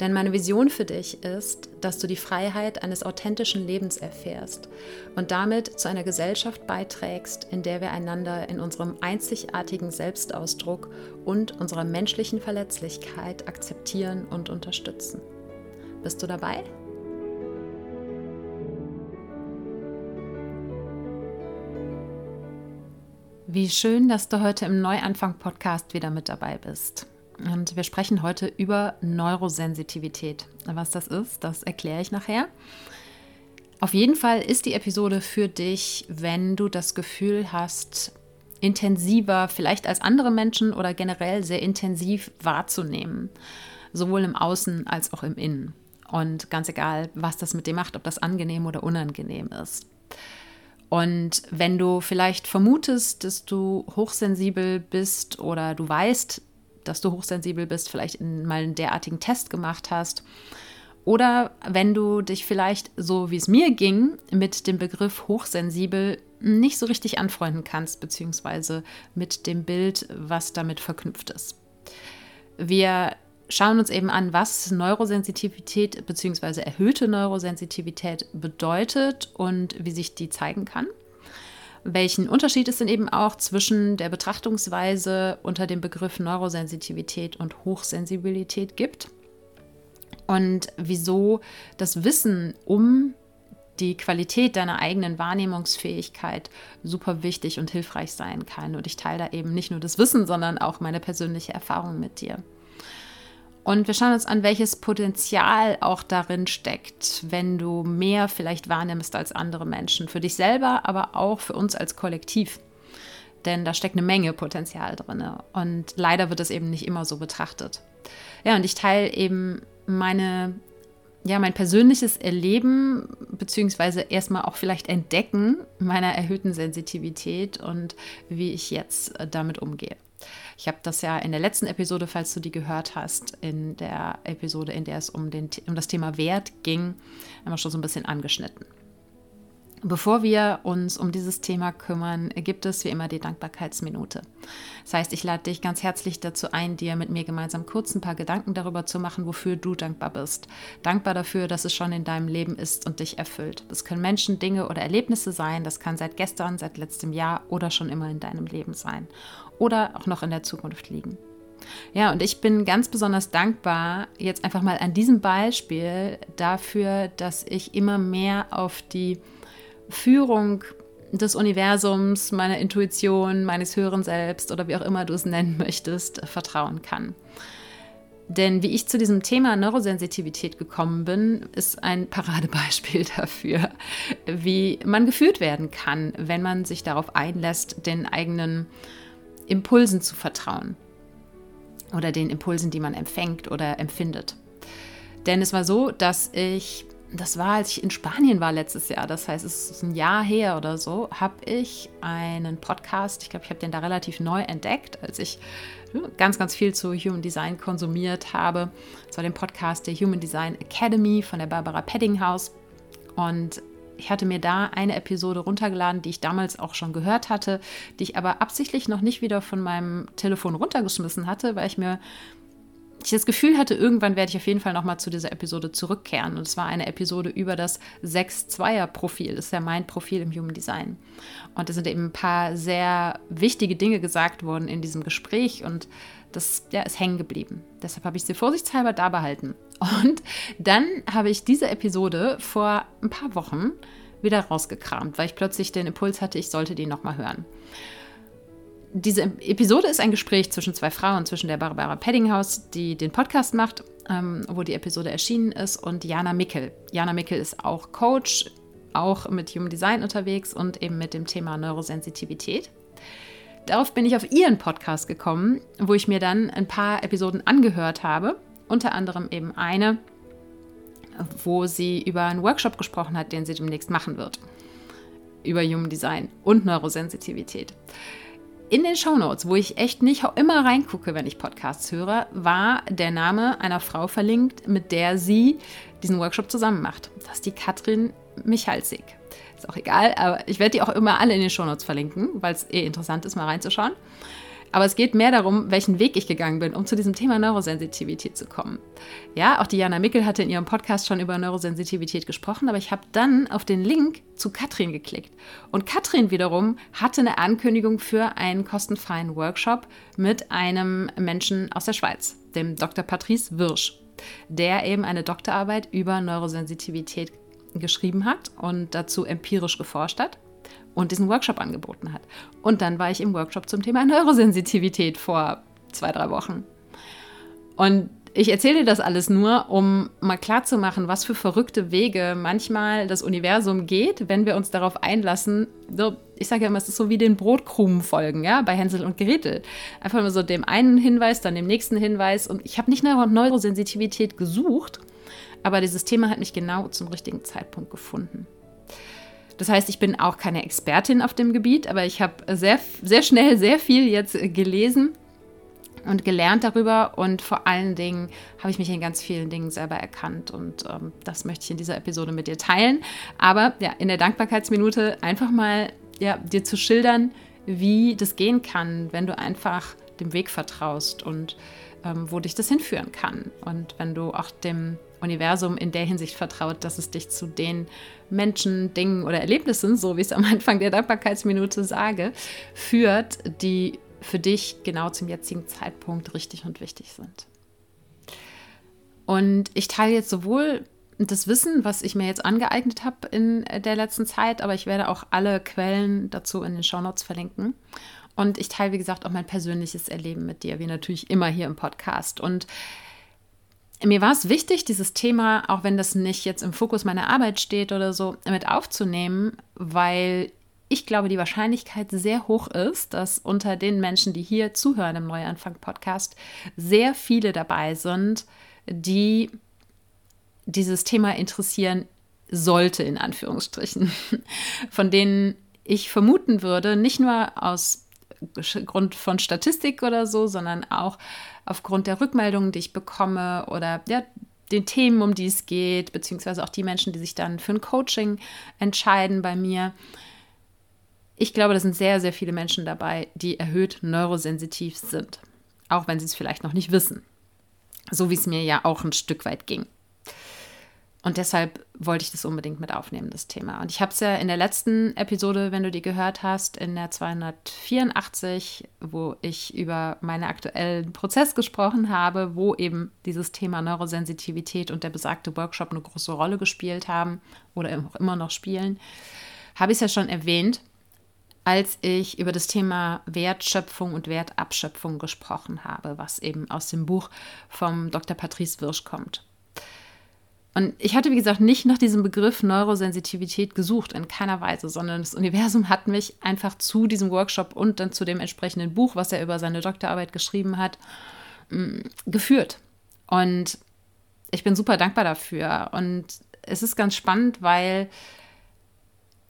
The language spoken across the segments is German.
Denn meine Vision für dich ist, dass du die Freiheit eines authentischen Lebens erfährst und damit zu einer Gesellschaft beiträgst, in der wir einander in unserem einzigartigen Selbstausdruck und unserer menschlichen Verletzlichkeit akzeptieren und unterstützen. Bist du dabei? Wie schön, dass du heute im Neuanfang-Podcast wieder mit dabei bist. Und wir sprechen heute über Neurosensitivität. Was das ist, das erkläre ich nachher. Auf jeden Fall ist die Episode für dich, wenn du das Gefühl hast, intensiver, vielleicht als andere Menschen oder generell sehr intensiv wahrzunehmen. Sowohl im Außen als auch im Innen. Und ganz egal, was das mit dir macht, ob das angenehm oder unangenehm ist. Und wenn du vielleicht vermutest, dass du hochsensibel bist oder du weißt, dass du hochsensibel bist, vielleicht in, mal einen derartigen Test gemacht hast. Oder wenn du dich vielleicht, so wie es mir ging, mit dem Begriff hochsensibel nicht so richtig anfreunden kannst, beziehungsweise mit dem Bild, was damit verknüpft ist. Wir schauen uns eben an, was Neurosensitivität bzw. erhöhte Neurosensitivität bedeutet und wie sich die zeigen kann welchen Unterschied es denn eben auch zwischen der Betrachtungsweise unter dem Begriff Neurosensitivität und Hochsensibilität gibt und wieso das Wissen um die Qualität deiner eigenen Wahrnehmungsfähigkeit super wichtig und hilfreich sein kann. Und ich teile da eben nicht nur das Wissen, sondern auch meine persönliche Erfahrung mit dir. Und wir schauen uns an, welches Potenzial auch darin steckt, wenn du mehr vielleicht wahrnimmst als andere Menschen. Für dich selber, aber auch für uns als Kollektiv. Denn da steckt eine Menge Potenzial drin. Und leider wird es eben nicht immer so betrachtet. Ja, und ich teile eben meine, ja, mein persönliches Erleben, beziehungsweise erstmal auch vielleicht Entdecken meiner erhöhten Sensitivität und wie ich jetzt damit umgehe. Ich habe das ja in der letzten Episode, falls du die gehört hast, in der Episode, in der es um, den, um das Thema Wert ging, einmal schon so ein bisschen angeschnitten. Bevor wir uns um dieses Thema kümmern, gibt es wie immer die Dankbarkeitsminute. Das heißt, ich lade dich ganz herzlich dazu ein, dir mit mir gemeinsam kurz ein paar Gedanken darüber zu machen, wofür du dankbar bist. Dankbar dafür, dass es schon in deinem Leben ist und dich erfüllt. Das können Menschen, Dinge oder Erlebnisse sein. Das kann seit gestern, seit letztem Jahr oder schon immer in deinem Leben sein. Oder auch noch in der Zukunft liegen. Ja, und ich bin ganz besonders dankbar jetzt einfach mal an diesem Beispiel dafür, dass ich immer mehr auf die Führung des Universums, meiner Intuition, meines höheren Selbst oder wie auch immer du es nennen möchtest, vertrauen kann. Denn wie ich zu diesem Thema Neurosensitivität gekommen bin, ist ein Paradebeispiel dafür, wie man geführt werden kann, wenn man sich darauf einlässt, den eigenen Impulsen zu vertrauen oder den Impulsen, die man empfängt oder empfindet. Denn es war so, dass ich das war, als ich in Spanien war letztes Jahr, das heißt, es ist ein Jahr her oder so, habe ich einen Podcast, ich glaube, ich habe den da relativ neu entdeckt, als ich ganz, ganz viel zu Human Design konsumiert habe. Das war den Podcast der Human Design Academy von der Barbara Peddinghaus. Und ich hatte mir da eine Episode runtergeladen, die ich damals auch schon gehört hatte, die ich aber absichtlich noch nicht wieder von meinem Telefon runtergeschmissen hatte, weil ich mir ich das Gefühl hatte, irgendwann werde ich auf jeden Fall nochmal zu dieser Episode zurückkehren. Und es war eine Episode über das 6-2er-Profil. Das ist ja mein Profil im Human Design. Und da sind eben ein paar sehr wichtige Dinge gesagt worden in diesem Gespräch und das ja, ist hängen geblieben. Deshalb habe ich sie vorsichtshalber da behalten. Und dann habe ich diese Episode vor ein paar Wochen wieder rausgekramt, weil ich plötzlich den Impuls hatte, ich sollte die nochmal hören. diese Episode ist ein Gespräch zwischen zwei Frauen, zwischen der Barbara Peddinghaus, die den Podcast macht, ähm, wo die Episode erschienen ist, und Jana Mickel. Jana Mickel ist auch Coach, auch mit Human Design unterwegs und eben mit dem Thema Neurosensitivität. Darauf bin ich auf ihren Podcast gekommen, wo ich mir dann ein paar Episoden angehört habe, unter anderem eben eine, wo sie über einen Workshop gesprochen hat, den sie demnächst machen wird. Über Human Design und Neurosensitivität. In den Shownotes, wo ich echt nicht immer reingucke, wenn ich Podcasts höre, war der Name einer Frau verlinkt, mit der sie diesen Workshop zusammen macht. Das ist die Katrin Michalsig. Ist auch egal, aber ich werde die auch immer alle in den Shownotes verlinken, weil es eh interessant ist, mal reinzuschauen. Aber es geht mehr darum, welchen Weg ich gegangen bin, um zu diesem Thema Neurosensitivität zu kommen. Ja, auch Diana Mickel hatte in ihrem Podcast schon über Neurosensitivität gesprochen, aber ich habe dann auf den Link zu Katrin geklickt. Und Katrin wiederum hatte eine Ankündigung für einen kostenfreien Workshop mit einem Menschen aus der Schweiz, dem Dr. Patrice Wirsch, der eben eine Doktorarbeit über Neurosensitivität geschrieben hat und dazu empirisch geforscht hat und diesen Workshop angeboten hat. Und dann war ich im Workshop zum Thema Neurosensitivität vor zwei, drei Wochen. Und ich erzähle dir das alles nur, um mal klarzumachen, was für verrückte Wege manchmal das Universum geht, wenn wir uns darauf einlassen. So, ich sage ja immer, es ist so wie den Brotkrumen folgen, ja, bei Hänsel und Gretel. Einfach nur so dem einen Hinweis, dann dem nächsten Hinweis. Und ich habe nicht nach Neurosensitivität gesucht, aber dieses Thema hat mich genau zum richtigen Zeitpunkt gefunden. Das heißt, ich bin auch keine Expertin auf dem Gebiet, aber ich habe sehr, sehr schnell sehr viel jetzt gelesen und gelernt darüber und vor allen Dingen habe ich mich in ganz vielen Dingen selber erkannt und ähm, das möchte ich in dieser Episode mit dir teilen. Aber ja, in der Dankbarkeitsminute einfach mal ja, dir zu schildern, wie das gehen kann, wenn du einfach dem Weg vertraust und ähm, wo dich das hinführen kann. Und wenn du auch dem Universum in der Hinsicht vertraut, dass es dich zu den Menschen, Dingen oder Erlebnissen, so wie ich es am Anfang der Dankbarkeitsminute sage, führt, die für dich genau zum jetzigen Zeitpunkt richtig und wichtig sind. Und ich teile jetzt sowohl das Wissen, was ich mir jetzt angeeignet habe in der letzten Zeit, aber ich werde auch alle Quellen dazu in den Shownotes verlinken. Und ich teile, wie gesagt, auch mein persönliches Erleben mit dir, wie natürlich immer hier im Podcast. Und mir war es wichtig, dieses Thema, auch wenn das nicht jetzt im Fokus meiner Arbeit steht oder so, mit aufzunehmen, weil ich glaube, die Wahrscheinlichkeit sehr hoch ist, dass unter den Menschen, die hier zuhören im Neuanfang-Podcast, sehr viele dabei sind, die dieses Thema interessieren sollte, in Anführungsstrichen, von denen ich vermuten würde, nicht nur aus Grund von Statistik oder so, sondern auch aufgrund der Rückmeldungen, die ich bekomme oder ja, den Themen, um die es geht, beziehungsweise auch die Menschen, die sich dann für ein Coaching entscheiden bei mir. Ich glaube, da sind sehr, sehr viele Menschen dabei, die erhöht neurosensitiv sind, auch wenn sie es vielleicht noch nicht wissen. So wie es mir ja auch ein Stück weit ging. Und deshalb wollte ich das unbedingt mit aufnehmen, das Thema. Und ich habe es ja in der letzten Episode, wenn du die gehört hast, in der 284, wo ich über meinen aktuellen Prozess gesprochen habe, wo eben dieses Thema Neurosensitivität und der besagte Workshop eine große Rolle gespielt haben oder auch immer noch spielen, habe ich es ja schon erwähnt, als ich über das Thema Wertschöpfung und Wertabschöpfung gesprochen habe, was eben aus dem Buch vom Dr. Patrice Wirsch kommt. Und ich hatte, wie gesagt, nicht nach diesem Begriff Neurosensitivität gesucht, in keiner Weise, sondern das Universum hat mich einfach zu diesem Workshop und dann zu dem entsprechenden Buch, was er über seine Doktorarbeit geschrieben hat, mm, geführt. Und ich bin super dankbar dafür. Und es ist ganz spannend, weil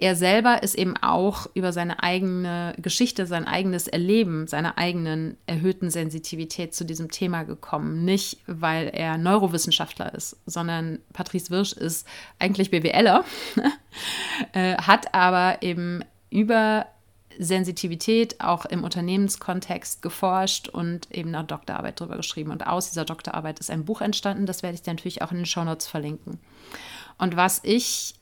er selber ist eben auch über seine eigene Geschichte, sein eigenes Erleben, seine eigenen erhöhten Sensitivität zu diesem Thema gekommen. Nicht, weil er Neurowissenschaftler ist, sondern Patrice Wirsch ist eigentlich BWLer, äh, hat aber eben über Sensitivität auch im Unternehmenskontext geforscht und eben eine Doktorarbeit darüber geschrieben. Und aus dieser Doktorarbeit ist ein Buch entstanden, das werde ich dir natürlich auch in den Shownotes verlinken. Und was ich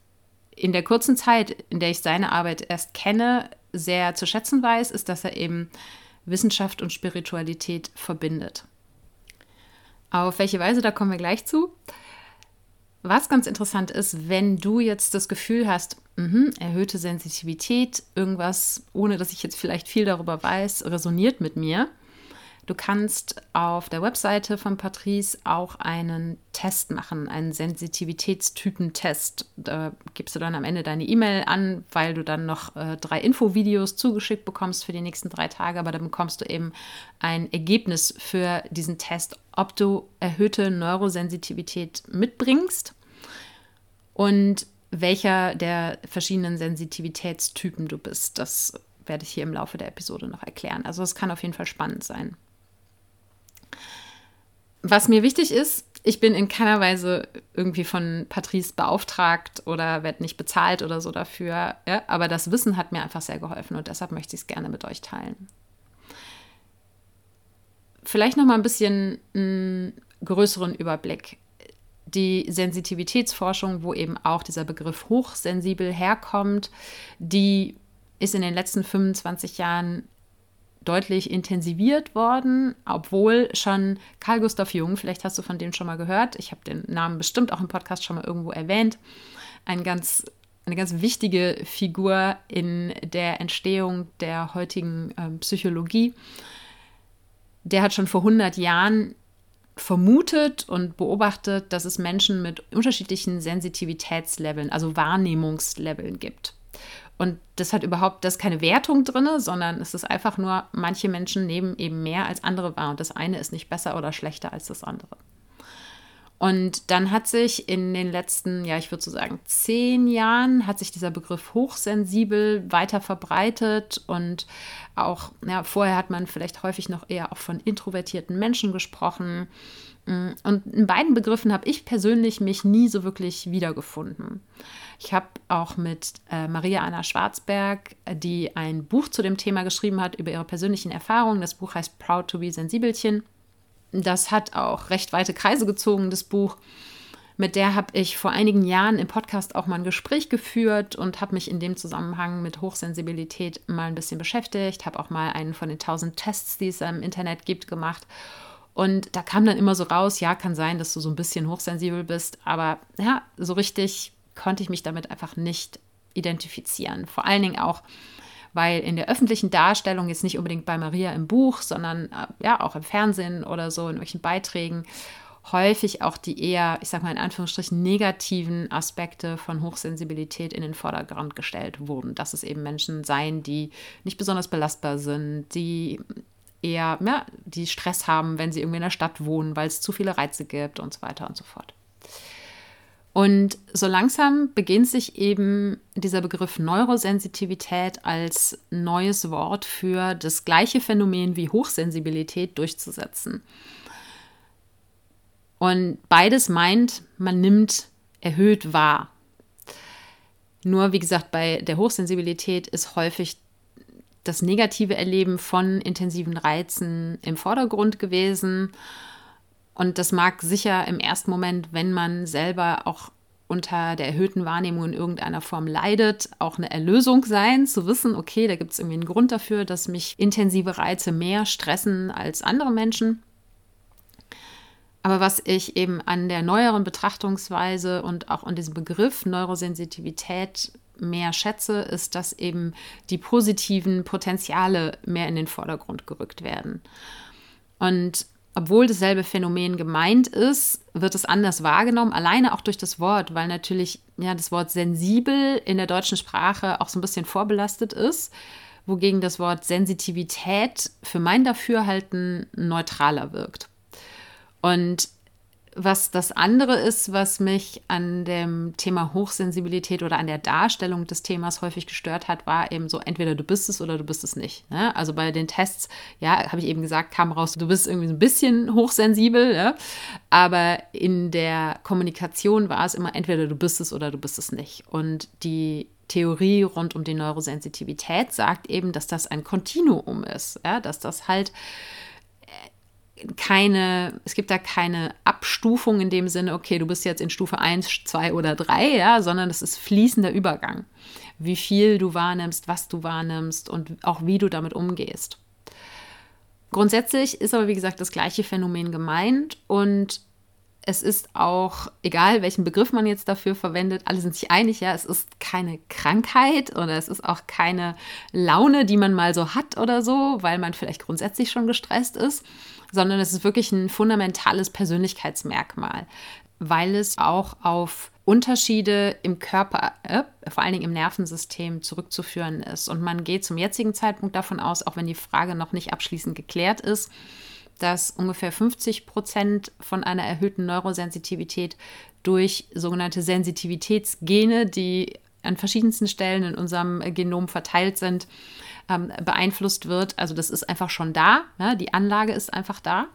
in der kurzen Zeit, in der ich seine Arbeit erst kenne, sehr zu schätzen weiß, ist, dass er eben Wissenschaft und Spiritualität verbindet. Auf welche Weise, da kommen wir gleich zu. Was ganz interessant ist, wenn du jetzt das Gefühl hast, mh, erhöhte Sensitivität, irgendwas, ohne dass ich jetzt vielleicht viel darüber weiß, resoniert mit mir, Du kannst auf der Webseite von Patrice auch einen Test machen, einen Sensitivitätstypentest. Da gibst du dann am Ende deine E-Mail an, weil du dann noch äh, drei Infovideos zugeschickt bekommst für die nächsten drei Tage. Aber dann bekommst du eben ein Ergebnis für diesen Test, ob du erhöhte Neurosensitivität mitbringst und welcher der verschiedenen Sensitivitätstypen du bist. Das werde ich hier im Laufe der Episode noch erklären. Also es kann auf jeden Fall spannend sein. Was mir wichtig ist, ich bin in keiner Weise irgendwie von Patrice beauftragt oder werde nicht bezahlt oder so dafür. Ja? Aber das Wissen hat mir einfach sehr geholfen und deshalb möchte ich es gerne mit euch teilen. Vielleicht noch mal ein bisschen einen größeren Überblick. Die Sensitivitätsforschung, wo eben auch dieser Begriff hochsensibel herkommt, die ist in den letzten 25 Jahren deutlich intensiviert worden, obwohl schon Carl Gustav Jung, vielleicht hast du von dem schon mal gehört, ich habe den Namen bestimmt auch im Podcast schon mal irgendwo erwähnt, ein ganz, eine ganz wichtige Figur in der Entstehung der heutigen äh, Psychologie. Der hat schon vor 100 Jahren vermutet und beobachtet, dass es Menschen mit unterschiedlichen Sensitivitätsleveln, also Wahrnehmungsleveln gibt. Und das hat überhaupt, das keine Wertung drin, sondern es ist einfach nur, manche Menschen nehmen eben mehr als andere wahr. Und das eine ist nicht besser oder schlechter als das andere. Und dann hat sich in den letzten, ja, ich würde so sagen, zehn Jahren, hat sich dieser Begriff hochsensibel weiter verbreitet. Und auch, ja, vorher hat man vielleicht häufig noch eher auch von introvertierten Menschen gesprochen. Und in beiden Begriffen habe ich persönlich mich nie so wirklich wiedergefunden. Ich habe auch mit äh, Maria Anna Schwarzberg, die ein Buch zu dem Thema geschrieben hat über ihre persönlichen Erfahrungen. Das Buch heißt Proud to be Sensibelchen. Das hat auch recht weite Kreise gezogen, das Buch. Mit der habe ich vor einigen Jahren im Podcast auch mal ein Gespräch geführt und habe mich in dem Zusammenhang mit Hochsensibilität mal ein bisschen beschäftigt, habe auch mal einen von den tausend Tests, die es im Internet gibt, gemacht. Und da kam dann immer so raus, ja, kann sein, dass du so ein bisschen hochsensibel bist, aber ja, so richtig konnte ich mich damit einfach nicht identifizieren. Vor allen Dingen auch, weil in der öffentlichen Darstellung, jetzt nicht unbedingt bei Maria im Buch, sondern äh, ja auch im Fernsehen oder so, in welchen Beiträgen, häufig auch die eher, ich sag mal in Anführungsstrichen, negativen Aspekte von Hochsensibilität in den Vordergrund gestellt wurden. Dass es eben Menschen seien, die nicht besonders belastbar sind, die eher, ja, die Stress haben, wenn sie irgendwie in der Stadt wohnen, weil es zu viele Reize gibt und so weiter und so fort. Und so langsam beginnt sich eben dieser Begriff Neurosensitivität als neues Wort für das gleiche Phänomen wie Hochsensibilität durchzusetzen. Und beides meint, man nimmt erhöht wahr. Nur, wie gesagt, bei der Hochsensibilität ist häufig das negative Erleben von intensiven Reizen im Vordergrund gewesen. Und das mag sicher im ersten Moment, wenn man selber auch unter der erhöhten Wahrnehmung in irgendeiner Form leidet, auch eine Erlösung sein, zu wissen, okay, da gibt es irgendwie einen Grund dafür, dass mich intensive Reize mehr stressen als andere Menschen. Aber was ich eben an der neueren Betrachtungsweise und auch an diesem Begriff Neurosensitivität mehr schätze, ist, dass eben die positiven Potenziale mehr in den Vordergrund gerückt werden. Und obwohl dasselbe Phänomen gemeint ist, wird es anders wahrgenommen, alleine auch durch das Wort, weil natürlich ja das Wort sensibel in der deutschen Sprache auch so ein bisschen vorbelastet ist, wogegen das Wort Sensitivität für mein Dafürhalten neutraler wirkt. Und was das andere ist, was mich an dem Thema Hochsensibilität oder an der Darstellung des Themas häufig gestört hat, war eben so, entweder du bist es oder du bist es nicht. Ne? Also bei den Tests, ja, habe ich eben gesagt, kam raus, du bist irgendwie so ein bisschen hochsensibel, ja? aber in der Kommunikation war es immer, entweder du bist es oder du bist es nicht. Und die Theorie rund um die Neurosensitivität sagt eben, dass das ein Kontinuum ist, ja? dass das halt keine, es gibt da keine Abstufung in dem Sinne, okay, du bist jetzt in Stufe 1, 2 oder 3, ja, sondern es ist fließender Übergang. Wie viel du wahrnimmst, was du wahrnimmst und auch wie du damit umgehst. Grundsätzlich ist aber, wie gesagt, das gleiche Phänomen gemeint und es ist auch, egal welchen Begriff man jetzt dafür verwendet, alle sind sich einig, ja, es ist keine Krankheit oder es ist auch keine Laune, die man mal so hat oder so, weil man vielleicht grundsätzlich schon gestresst ist, sondern es ist wirklich ein fundamentales Persönlichkeitsmerkmal, weil es auch auf Unterschiede im Körper, äh, vor allen Dingen im Nervensystem zurückzuführen ist. Und man geht zum jetzigen Zeitpunkt davon aus, auch wenn die Frage noch nicht abschließend geklärt ist, dass ungefähr 50 Prozent von einer erhöhten Neurosensitivität durch sogenannte Sensitivitätsgene, die an verschiedensten Stellen in unserem Genom verteilt sind, ähm, beeinflusst wird. Also das ist einfach schon da, ja, die Anlage ist einfach da.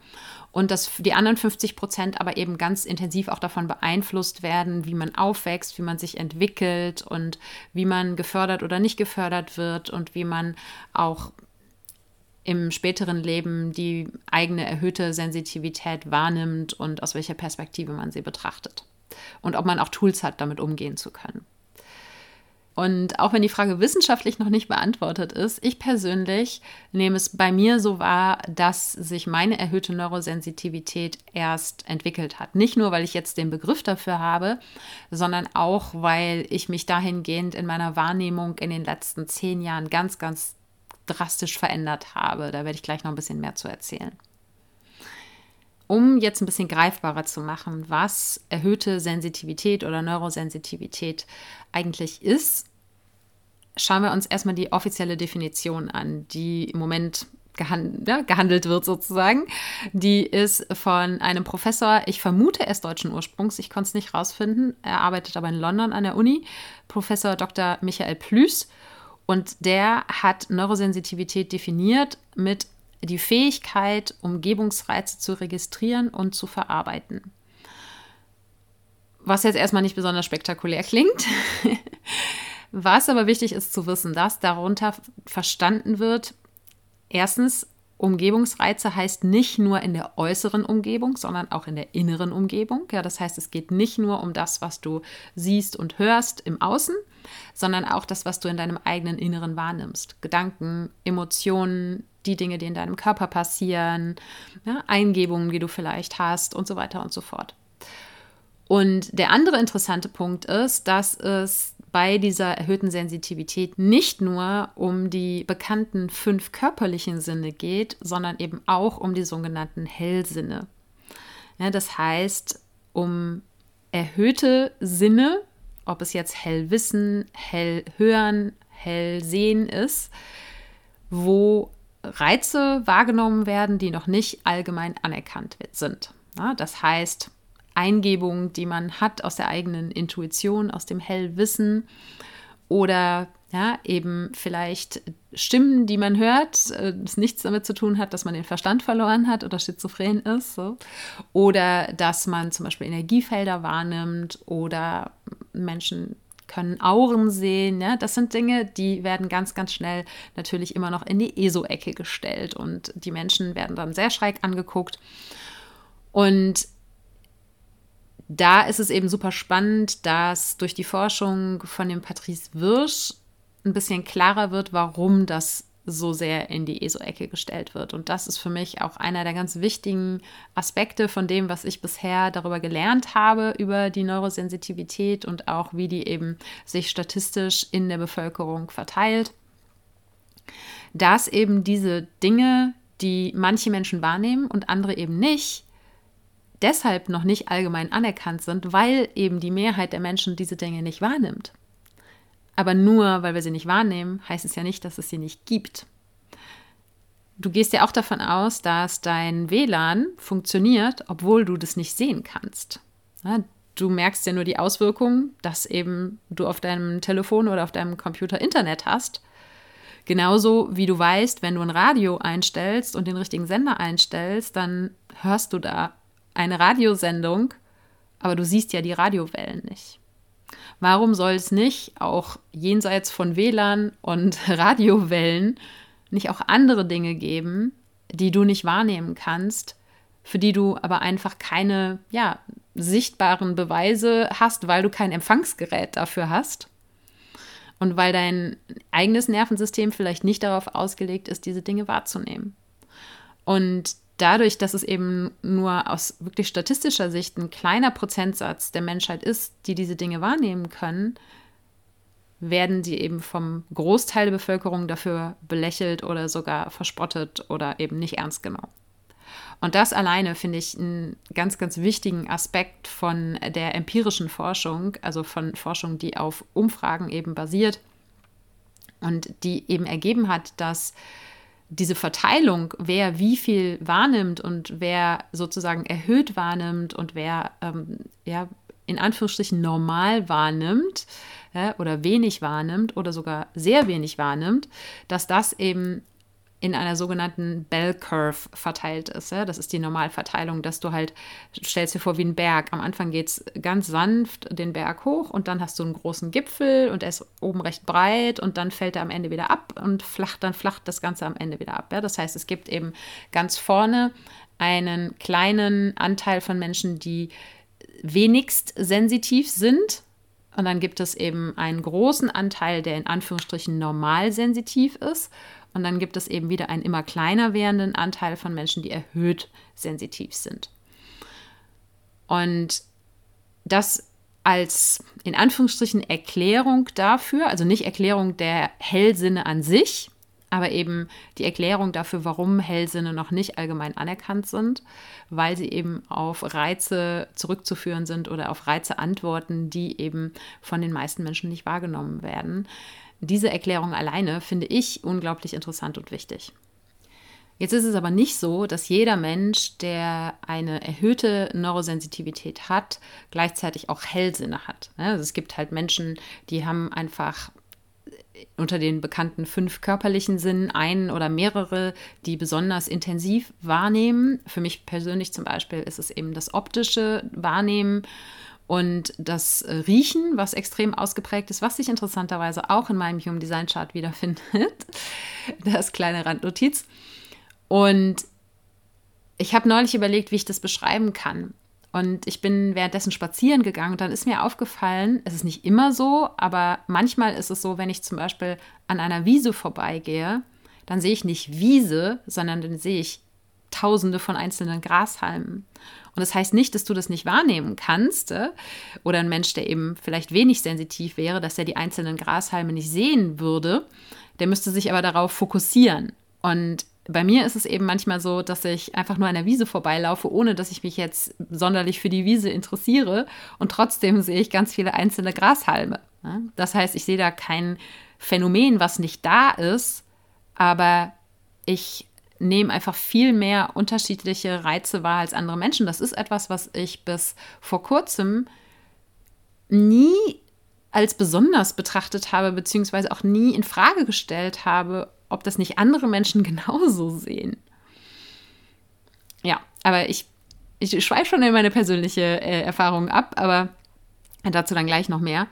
Und dass die anderen 50 Prozent aber eben ganz intensiv auch davon beeinflusst werden, wie man aufwächst, wie man sich entwickelt und wie man gefördert oder nicht gefördert wird und wie man auch im späteren Leben die eigene erhöhte Sensitivität wahrnimmt und aus welcher Perspektive man sie betrachtet. Und ob man auch Tools hat, damit umgehen zu können. Und auch wenn die Frage wissenschaftlich noch nicht beantwortet ist, ich persönlich nehme es bei mir so wahr, dass sich meine erhöhte Neurosensitivität erst entwickelt hat. Nicht nur, weil ich jetzt den Begriff dafür habe, sondern auch, weil ich mich dahingehend in meiner Wahrnehmung in den letzten zehn Jahren ganz, ganz drastisch verändert habe. Da werde ich gleich noch ein bisschen mehr zu erzählen. Um jetzt ein bisschen greifbarer zu machen, was erhöhte Sensitivität oder Neurosensitivität eigentlich ist, schauen wir uns erstmal die offizielle Definition an, die im Moment gehand ja, gehandelt wird sozusagen. Die ist von einem Professor, ich vermute er ist deutschen Ursprungs, ich konnte es nicht rausfinden. Er arbeitet aber in London an der Uni, Professor Dr. Michael Plüß. Und der hat Neurosensitivität definiert mit die Fähigkeit, Umgebungsreize zu registrieren und zu verarbeiten. Was jetzt erstmal nicht besonders spektakulär klingt. Was aber wichtig ist zu wissen, dass darunter verstanden wird, erstens, Umgebungsreize heißt nicht nur in der äußeren Umgebung, sondern auch in der inneren Umgebung. Ja, das heißt, es geht nicht nur um das, was du siehst und hörst im Außen, sondern auch das, was du in deinem eigenen Inneren wahrnimmst. Gedanken, Emotionen, die Dinge, die in deinem Körper passieren, ja, Eingebungen, die du vielleicht hast und so weiter und so fort. Und der andere interessante Punkt ist, dass es bei dieser erhöhten Sensitivität nicht nur um die bekannten fünf körperlichen Sinne geht, sondern eben auch um die sogenannten Hellsinne. Ja, das heißt, um erhöhte Sinne, ob es jetzt hell wissen, hell hören, hell sehen ist, wo Reize wahrgenommen werden, die noch nicht allgemein anerkannt sind. Ja, das heißt, Eingebungen, die man hat aus der eigenen Intuition, aus dem Hellwissen oder ja, eben vielleicht Stimmen, die man hört, äh, das nichts damit zu tun hat, dass man den Verstand verloren hat oder schizophren ist. So. Oder dass man zum Beispiel Energiefelder wahrnimmt oder Menschen können Auren sehen. Ja? Das sind Dinge, die werden ganz, ganz schnell natürlich immer noch in die ESO-Ecke gestellt und die Menschen werden dann sehr schräg angeguckt. Und da ist es eben super spannend, dass durch die Forschung von dem Patrice Wirsch ein bisschen klarer wird, warum das so sehr in die ESO-Ecke gestellt wird. Und das ist für mich auch einer der ganz wichtigen Aspekte von dem, was ich bisher darüber gelernt habe, über die Neurosensitivität und auch wie die eben sich statistisch in der Bevölkerung verteilt. Dass eben diese Dinge, die manche Menschen wahrnehmen und andere eben nicht, deshalb noch nicht allgemein anerkannt sind, weil eben die Mehrheit der Menschen diese Dinge nicht wahrnimmt. Aber nur weil wir sie nicht wahrnehmen, heißt es ja nicht, dass es sie nicht gibt. Du gehst ja auch davon aus, dass dein WLAN funktioniert, obwohl du das nicht sehen kannst. Du merkst ja nur die Auswirkungen, dass eben du auf deinem Telefon oder auf deinem Computer Internet hast. Genauso wie du weißt, wenn du ein Radio einstellst und den richtigen Sender einstellst, dann hörst du da eine Radiosendung, aber du siehst ja die Radiowellen nicht. Warum soll es nicht auch jenseits von WLAN und Radiowellen nicht auch andere Dinge geben, die du nicht wahrnehmen kannst, für die du aber einfach keine ja, sichtbaren Beweise hast, weil du kein Empfangsgerät dafür hast und weil dein eigenes Nervensystem vielleicht nicht darauf ausgelegt ist, diese Dinge wahrzunehmen. Und dadurch, dass es eben nur aus wirklich statistischer Sicht ein kleiner Prozentsatz der Menschheit ist, die diese Dinge wahrnehmen können, werden sie eben vom Großteil der Bevölkerung dafür belächelt oder sogar verspottet oder eben nicht ernst genommen. Und das alleine finde ich einen ganz, ganz wichtigen Aspekt von der empirischen Forschung, also von Forschung, die auf Umfragen eben basiert und die eben ergeben hat, dass diese Verteilung, wer wie viel wahrnimmt und wer sozusagen erhöht wahrnimmt und wer ähm, ja, in Anführungsstrichen normal wahrnimmt ja, oder wenig wahrnimmt oder sogar sehr wenig wahrnimmt, dass das eben in einer sogenannten Bell Curve verteilt ist. Ja? Das ist die Normalverteilung, dass du halt, stellst dir vor wie ein Berg. Am Anfang geht es ganz sanft den Berg hoch und dann hast du einen großen Gipfel und er ist oben recht breit und dann fällt er am Ende wieder ab und flacht, dann flacht das Ganze am Ende wieder ab. Ja? Das heißt, es gibt eben ganz vorne einen kleinen Anteil von Menschen, die wenigst sensitiv sind. Und dann gibt es eben einen großen Anteil, der in Anführungsstrichen normal sensitiv ist. Und dann gibt es eben wieder einen immer kleiner werdenden Anteil von Menschen, die erhöht sensitiv sind. Und das als in Anführungsstrichen Erklärung dafür, also nicht Erklärung der Hellsinne an sich, aber eben die Erklärung dafür, warum Hellsinne noch nicht allgemein anerkannt sind, weil sie eben auf Reize zurückzuführen sind oder auf Reize antworten, die eben von den meisten Menschen nicht wahrgenommen werden. Diese Erklärung alleine finde ich unglaublich interessant und wichtig. Jetzt ist es aber nicht so, dass jeder Mensch, der eine erhöhte Neurosensitivität hat, gleichzeitig auch Hellsinne hat. Also es gibt halt Menschen, die haben einfach unter den bekannten fünf körperlichen Sinnen einen oder mehrere, die besonders intensiv wahrnehmen. Für mich persönlich zum Beispiel ist es eben das optische Wahrnehmen und das äh, Riechen, was extrem ausgeprägt ist, was sich interessanterweise auch in meinem Human Design Chart wiederfindet. Das kleine Randnotiz. Und ich habe neulich überlegt, wie ich das beschreiben kann. Und ich bin währenddessen spazieren gegangen und dann ist mir aufgefallen, es ist nicht immer so, aber manchmal ist es so, wenn ich zum Beispiel an einer Wiese vorbeigehe, dann sehe ich nicht Wiese, sondern dann sehe ich Tausende von einzelnen Grashalmen. Und das heißt nicht, dass du das nicht wahrnehmen kannst äh, oder ein Mensch, der eben vielleicht wenig sensitiv wäre, dass er die einzelnen Grashalme nicht sehen würde. Der müsste sich aber darauf fokussieren. Und bei mir ist es eben manchmal so, dass ich einfach nur an der Wiese vorbeilaufe, ohne dass ich mich jetzt sonderlich für die Wiese interessiere. Und trotzdem sehe ich ganz viele einzelne Grashalme. Das heißt, ich sehe da kein Phänomen, was nicht da ist, aber ich nehmen einfach viel mehr unterschiedliche Reize wahr als andere Menschen. Das ist etwas, was ich bis vor kurzem nie als besonders betrachtet habe, beziehungsweise auch nie in Frage gestellt habe, ob das nicht andere Menschen genauso sehen. Ja, aber ich, ich schweife schon in meine persönliche äh, Erfahrung ab, aber dazu dann gleich noch mehr.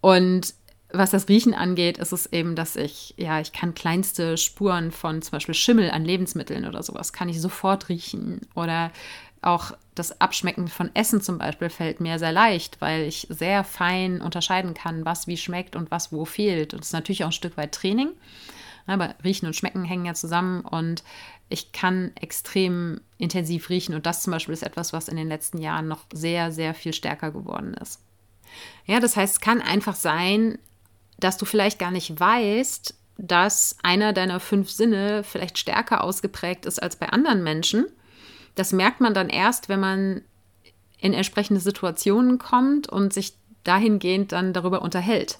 Und was das Riechen angeht, ist es eben, dass ich, ja, ich kann kleinste Spuren von zum Beispiel Schimmel an Lebensmitteln oder sowas, kann ich sofort riechen. Oder auch das Abschmecken von Essen zum Beispiel fällt mir sehr leicht, weil ich sehr fein unterscheiden kann, was wie schmeckt und was wo fehlt. Und das ist natürlich auch ein Stück weit Training. Aber Riechen und Schmecken hängen ja zusammen und ich kann extrem intensiv riechen. Und das zum Beispiel ist etwas, was in den letzten Jahren noch sehr, sehr viel stärker geworden ist. Ja, das heißt, es kann einfach sein, dass du vielleicht gar nicht weißt, dass einer deiner fünf Sinne vielleicht stärker ausgeprägt ist als bei anderen Menschen. Das merkt man dann erst, wenn man in entsprechende Situationen kommt und sich dahingehend dann darüber unterhält.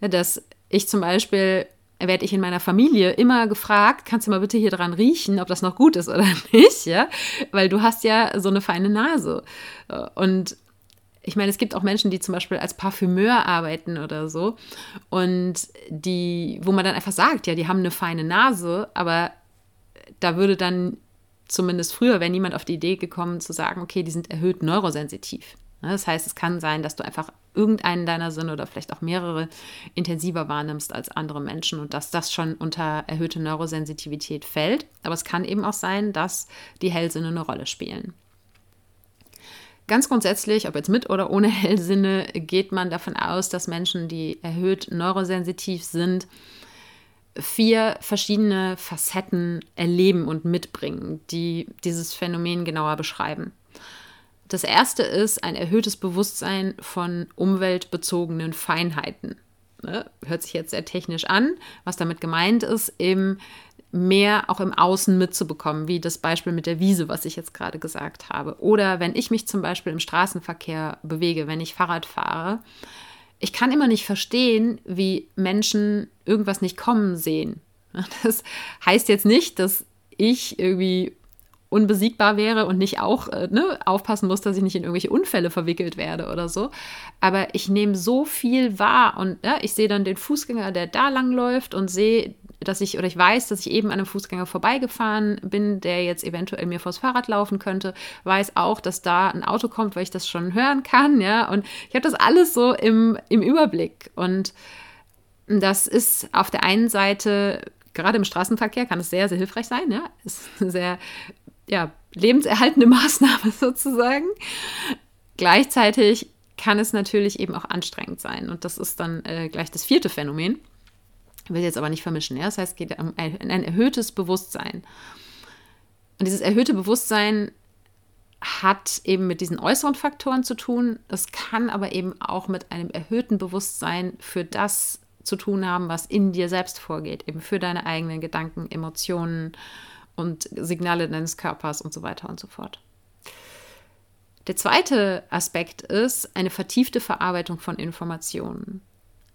Dass ich zum Beispiel werde ich in meiner Familie immer gefragt, kannst du mal bitte hier dran riechen, ob das noch gut ist oder nicht, ja? Weil du hast ja so eine feine Nase. Und ich meine, es gibt auch Menschen, die zum Beispiel als Parfümeur arbeiten oder so und die, wo man dann einfach sagt, ja, die haben eine feine Nase, aber da würde dann zumindest früher wäre niemand auf die Idee gekommen zu sagen, okay, die sind erhöht neurosensitiv. Ne, das heißt, es kann sein, dass du einfach irgendeinen deiner Sinne oder vielleicht auch mehrere intensiver wahrnimmst als andere Menschen und dass das schon unter erhöhte Neurosensitivität fällt. Aber es kann eben auch sein, dass die Hellsinne eine Rolle spielen. Ganz grundsätzlich, ob jetzt mit oder ohne Hellsinne, geht man davon aus, dass Menschen, die erhöht neurosensitiv sind, vier verschiedene Facetten erleben und mitbringen, die dieses Phänomen genauer beschreiben. Das erste ist ein erhöhtes Bewusstsein von umweltbezogenen Feinheiten. Ne? Hört sich jetzt sehr technisch an. Was damit gemeint ist, eben mehr auch im Außen mitzubekommen, wie das Beispiel mit der Wiese, was ich jetzt gerade gesagt habe. Oder wenn ich mich zum Beispiel im Straßenverkehr bewege, wenn ich Fahrrad fahre, ich kann immer nicht verstehen, wie Menschen irgendwas nicht kommen sehen. Das heißt jetzt nicht, dass ich irgendwie unbesiegbar wäre und nicht auch äh, ne, aufpassen muss, dass ich nicht in irgendwelche Unfälle verwickelt werde oder so. Aber ich nehme so viel wahr und ja, ich sehe dann den Fußgänger, der da lang läuft und sehe, dass ich oder ich weiß, dass ich eben an einem Fußgänger vorbeigefahren bin, der jetzt eventuell mir vors Fahrrad laufen könnte, weiß auch, dass da ein Auto kommt, weil ich das schon hören kann, ja. Und ich habe das alles so im, im Überblick. Und das ist auf der einen Seite gerade im Straßenverkehr kann es sehr, sehr hilfreich sein. Ja? Ist sehr ja, lebenserhaltende Maßnahme sozusagen. Gleichzeitig kann es natürlich eben auch anstrengend sein. Und das ist dann äh, gleich das vierte Phänomen. Ich will jetzt aber nicht vermischen. Ja? Das heißt, es geht um ein, ein erhöhtes Bewusstsein. Und dieses erhöhte Bewusstsein hat eben mit diesen äußeren Faktoren zu tun. Es kann aber eben auch mit einem erhöhten Bewusstsein für das zu tun haben, was in dir selbst vorgeht, eben für deine eigenen Gedanken, Emotionen, und Signale deines Körpers und so weiter und so fort. Der zweite Aspekt ist eine vertiefte Verarbeitung von Informationen.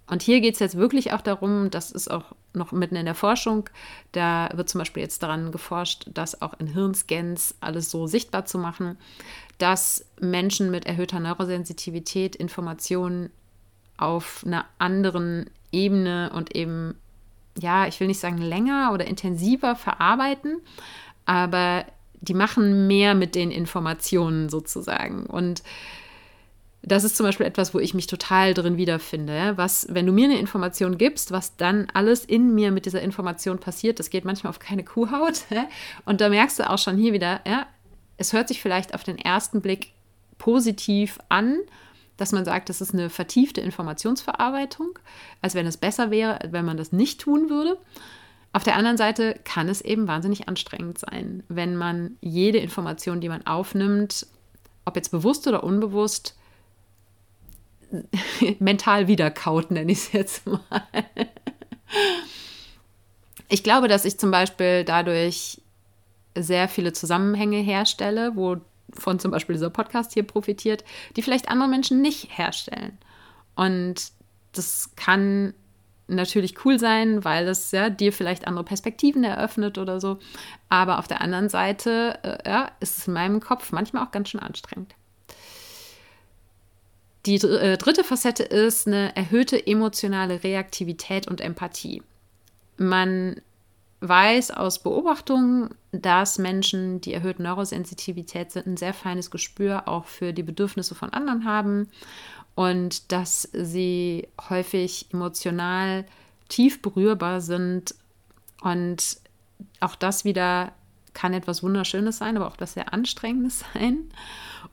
Und hier geht es jetzt wirklich auch darum, das ist auch noch mitten in der Forschung, da wird zum Beispiel jetzt daran geforscht, das auch in Hirnscans alles so sichtbar zu machen, dass Menschen mit erhöhter Neurosensitivität Informationen auf einer anderen Ebene und eben ja, ich will nicht sagen länger oder intensiver verarbeiten, aber die machen mehr mit den Informationen sozusagen. Und das ist zum Beispiel etwas, wo ich mich total drin wiederfinde. Was, wenn du mir eine Information gibst, was dann alles in mir mit dieser Information passiert, das geht manchmal auf keine Kuhhaut. Und da merkst du auch schon hier wieder, ja, es hört sich vielleicht auf den ersten Blick positiv an dass man sagt, das ist eine vertiefte Informationsverarbeitung, als wenn es besser wäre, wenn man das nicht tun würde. Auf der anderen Seite kann es eben wahnsinnig anstrengend sein, wenn man jede Information, die man aufnimmt, ob jetzt bewusst oder unbewusst, mental wiederkaut, nenne ich es jetzt mal. Ich glaube, dass ich zum Beispiel dadurch sehr viele Zusammenhänge herstelle, wo von zum Beispiel dieser Podcast hier profitiert, die vielleicht andere Menschen nicht herstellen. Und das kann natürlich cool sein, weil es ja dir vielleicht andere Perspektiven eröffnet oder so. Aber auf der anderen Seite äh, ja, ist es in meinem Kopf manchmal auch ganz schön anstrengend. Die äh, dritte Facette ist eine erhöhte emotionale Reaktivität und Empathie. Man weiß aus Beobachtungen, dass Menschen, die erhöht Neurosensitivität sind, ein sehr feines Gespür auch für die Bedürfnisse von anderen haben und dass sie häufig emotional tief berührbar sind. Und auch das wieder kann etwas Wunderschönes sein, aber auch etwas sehr Anstrengendes sein.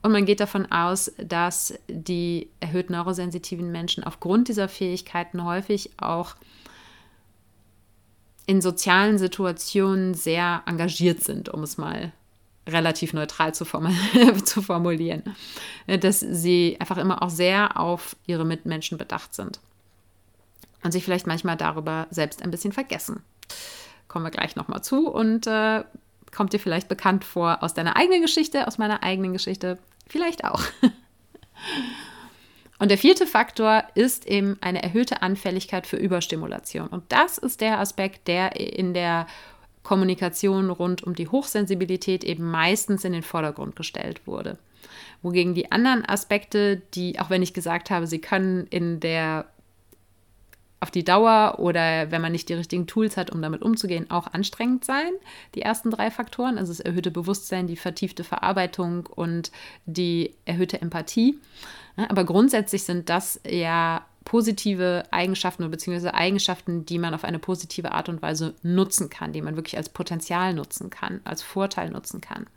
Und man geht davon aus, dass die erhöht neurosensitiven Menschen aufgrund dieser Fähigkeiten häufig auch in sozialen Situationen sehr engagiert sind, um es mal relativ neutral zu, formulieren. Dass sie einfach immer auch sehr auf ihre Mitmenschen bedacht sind und sich vielleicht manchmal darüber selbst ein bisschen vergessen. Kommen wir gleich nochmal zu und äh, kommt dir vielleicht bekannt vor aus deiner eigenen Geschichte, aus meiner eigenen Geschichte, vielleicht auch. Und der vierte Faktor ist eben eine erhöhte Anfälligkeit für Überstimulation. Und das ist der Aspekt, der in der Kommunikation rund um die Hochsensibilität eben meistens in den Vordergrund gestellt wurde. Wogegen die anderen Aspekte, die, auch wenn ich gesagt habe, sie können in der auf die Dauer oder wenn man nicht die richtigen Tools hat, um damit umzugehen, auch anstrengend sein. Die ersten drei Faktoren, also das erhöhte Bewusstsein, die vertiefte Verarbeitung und die erhöhte Empathie. Aber grundsätzlich sind das ja positive Eigenschaften beziehungsweise Eigenschaften, die man auf eine positive Art und Weise nutzen kann, die man wirklich als Potenzial nutzen kann, als Vorteil nutzen kann.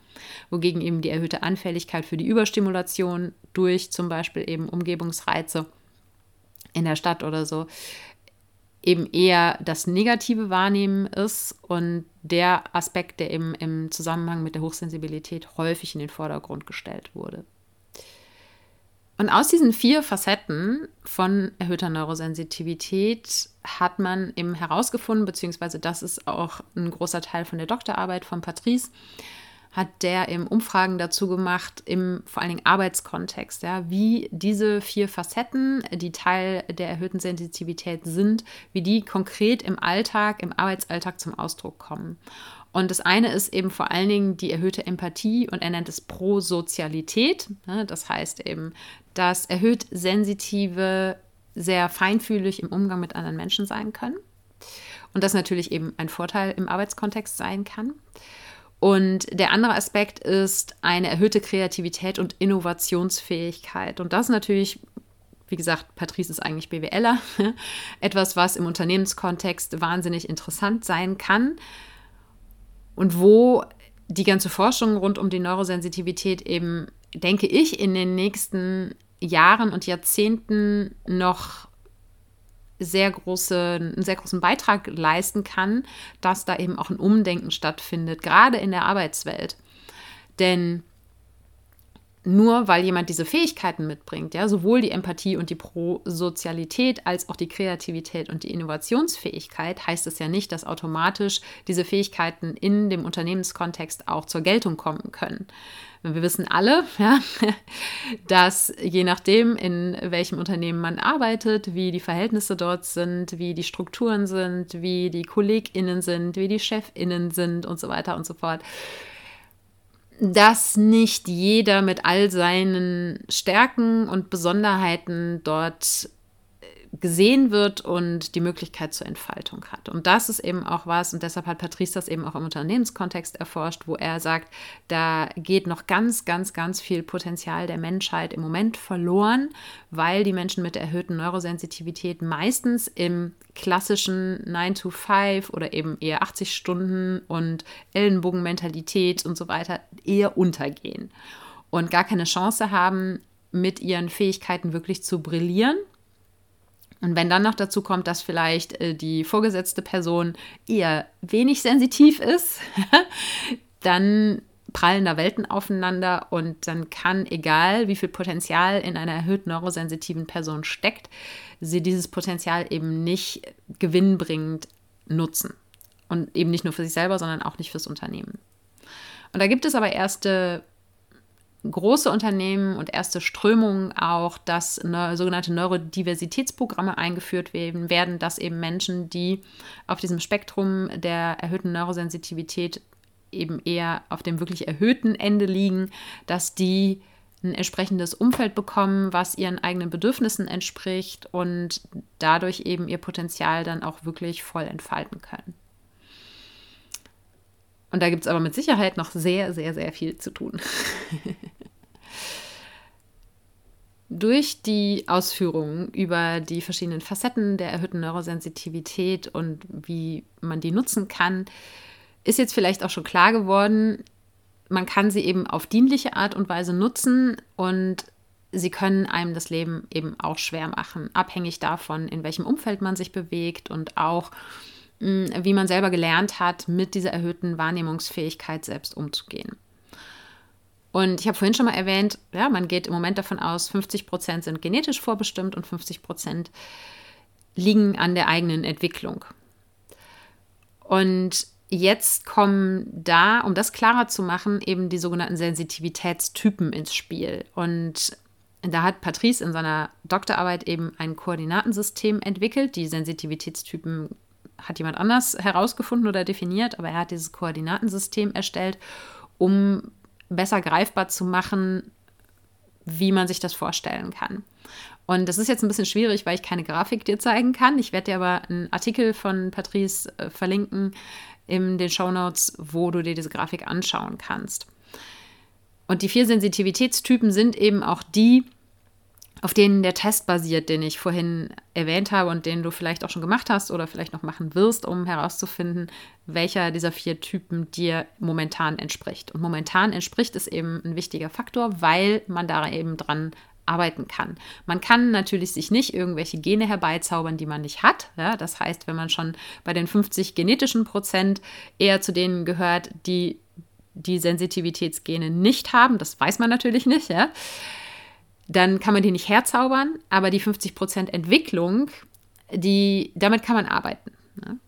Wogegen eben die erhöhte Anfälligkeit für die Überstimulation durch zum Beispiel eben Umgebungsreize in der Stadt oder so eben eher das negative Wahrnehmen ist und der Aspekt, der eben im Zusammenhang mit der Hochsensibilität häufig in den Vordergrund gestellt wurde. Und aus diesen vier Facetten von erhöhter Neurosensitivität hat man eben herausgefunden, beziehungsweise das ist auch ein großer Teil von der Doktorarbeit von Patrice, hat der eben Umfragen dazu gemacht, im vor allen Dingen Arbeitskontext, ja, wie diese vier Facetten, die Teil der erhöhten Sensitivität sind, wie die konkret im Alltag, im Arbeitsalltag zum Ausdruck kommen. Und das eine ist eben vor allen Dingen die erhöhte Empathie und er nennt es Prosozialität. Ne? Das heißt eben, dass erhöht sensitive sehr feinfühlig im Umgang mit anderen Menschen sein können. Und das natürlich eben ein Vorteil im Arbeitskontext sein kann. Und der andere Aspekt ist eine erhöhte Kreativität und Innovationsfähigkeit. Und das natürlich, wie gesagt, Patrice ist eigentlich BWLer, etwas, was im Unternehmenskontext wahnsinnig interessant sein kann und wo die ganze Forschung rund um die Neurosensitivität eben, denke ich, in den nächsten Jahren und Jahrzehnten noch sehr große, einen sehr großen Beitrag leisten kann, dass da eben auch ein Umdenken stattfindet, gerade in der Arbeitswelt. Denn nur weil jemand diese Fähigkeiten mitbringt, ja, sowohl die Empathie und die Prosozialität als auch die Kreativität und die Innovationsfähigkeit, heißt es ja nicht, dass automatisch diese Fähigkeiten in dem Unternehmenskontext auch zur Geltung kommen können. Wir wissen alle, ja, dass je nachdem, in welchem Unternehmen man arbeitet, wie die Verhältnisse dort sind, wie die Strukturen sind, wie die KollegInnen sind, wie die ChefInnen sind und so weiter und so fort, dass nicht jeder mit all seinen Stärken und Besonderheiten dort gesehen wird und die Möglichkeit zur Entfaltung hat. Und das ist eben auch was, und deshalb hat Patrice das eben auch im Unternehmenskontext erforscht, wo er sagt, da geht noch ganz, ganz, ganz viel Potenzial der Menschheit im Moment verloren, weil die Menschen mit erhöhten Neurosensitivität meistens im klassischen 9 to 5 oder eben eher 80 Stunden und Ellenbogenmentalität und so weiter eher untergehen und gar keine Chance haben, mit ihren Fähigkeiten wirklich zu brillieren und wenn dann noch dazu kommt, dass vielleicht äh, die vorgesetzte Person eher wenig sensitiv ist, dann prallen da Welten aufeinander und dann kann, egal wie viel Potenzial in einer erhöht neurosensitiven Person steckt, sie dieses Potenzial eben nicht gewinnbringend nutzen. Und eben nicht nur für sich selber, sondern auch nicht fürs Unternehmen. Und da gibt es aber erste große Unternehmen und erste Strömungen auch, dass ne, sogenannte Neurodiversitätsprogramme eingeführt werden, werden, dass eben Menschen, die auf diesem Spektrum der erhöhten Neurosensitivität eben eher auf dem wirklich erhöhten Ende liegen, dass die ein entsprechendes Umfeld bekommen, was ihren eigenen Bedürfnissen entspricht und dadurch eben ihr Potenzial dann auch wirklich voll entfalten können. Und da gibt es aber mit Sicherheit noch sehr, sehr, sehr viel zu tun. Durch die Ausführungen über die verschiedenen Facetten der erhöhten Neurosensitivität und wie man die nutzen kann, ist jetzt vielleicht auch schon klar geworden, man kann sie eben auf dienliche Art und Weise nutzen und sie können einem das Leben eben auch schwer machen, abhängig davon, in welchem Umfeld man sich bewegt und auch wie man selber gelernt hat, mit dieser erhöhten Wahrnehmungsfähigkeit selbst umzugehen. Und ich habe vorhin schon mal erwähnt, ja, man geht im Moment davon aus, 50 Prozent sind genetisch vorbestimmt und 50 Prozent liegen an der eigenen Entwicklung. Und jetzt kommen da, um das klarer zu machen, eben die sogenannten Sensitivitätstypen ins Spiel. Und da hat Patrice in seiner Doktorarbeit eben ein Koordinatensystem entwickelt. Die Sensitivitätstypen hat jemand anders herausgefunden oder definiert, aber er hat dieses Koordinatensystem erstellt, um besser greifbar zu machen, wie man sich das vorstellen kann. Und das ist jetzt ein bisschen schwierig, weil ich keine Grafik dir zeigen kann. Ich werde dir aber einen Artikel von Patrice äh, verlinken in den Show Notes, wo du dir diese Grafik anschauen kannst. Und die vier Sensitivitätstypen sind eben auch die, auf denen der Test basiert, den ich vorhin erwähnt habe und den du vielleicht auch schon gemacht hast oder vielleicht noch machen wirst, um herauszufinden, welcher dieser vier Typen dir momentan entspricht. Und momentan entspricht es eben ein wichtiger Faktor, weil man da eben dran arbeiten kann. Man kann natürlich sich nicht irgendwelche Gene herbeizaubern, die man nicht hat. Ja, das heißt, wenn man schon bei den 50 genetischen Prozent eher zu denen gehört, die die Sensitivitätsgene nicht haben, das weiß man natürlich nicht, ja, dann kann man die nicht herzaubern, aber die 50 Prozent Entwicklung, die, damit kann man arbeiten. Ne?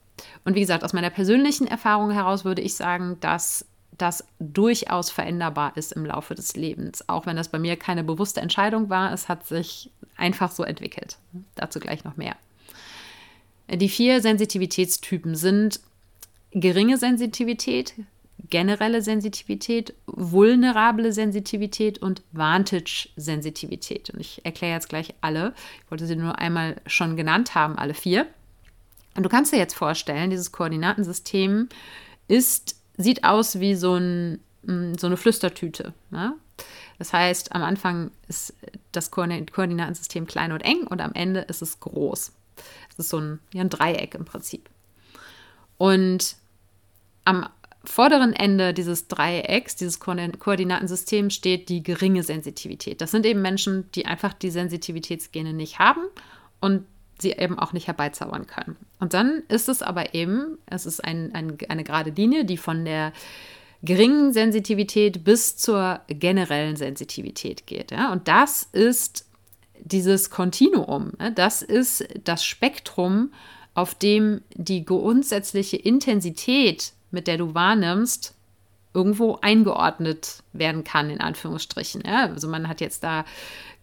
Und wie gesagt, aus meiner persönlichen Erfahrung heraus würde ich sagen, dass das durchaus veränderbar ist im Laufe des Lebens. Auch wenn das bei mir keine bewusste Entscheidung war, es hat sich einfach so entwickelt. Dazu gleich noch mehr. Die vier Sensitivitätstypen sind geringe Sensitivität, generelle Sensitivität, vulnerable Sensitivität und Vantage-Sensitivität. Und ich erkläre jetzt gleich alle. Ich wollte sie nur einmal schon genannt haben, alle vier. Und du kannst dir jetzt vorstellen, dieses Koordinatensystem ist sieht aus wie so, ein, mm, so eine Flüstertüte. Ne? Das heißt, am Anfang ist das Koordinatensystem klein und eng und am Ende ist es groß. Es ist so ein, ja, ein Dreieck im Prinzip. Und am vorderen Ende dieses Dreiecks, dieses Koordinatensystems, steht die geringe Sensitivität. Das sind eben Menschen, die einfach die Sensitivitätsgene nicht haben und sie eben auch nicht herbeizaubern können. Und dann ist es aber eben, es ist ein, ein, eine gerade Linie, die von der geringen Sensitivität bis zur generellen Sensitivität geht. Ja? Und das ist dieses Kontinuum. Ne? Das ist das Spektrum, auf dem die grundsätzliche Intensität, mit der du wahrnimmst, irgendwo eingeordnet werden kann, in Anführungsstrichen. Ja? Also man hat jetzt da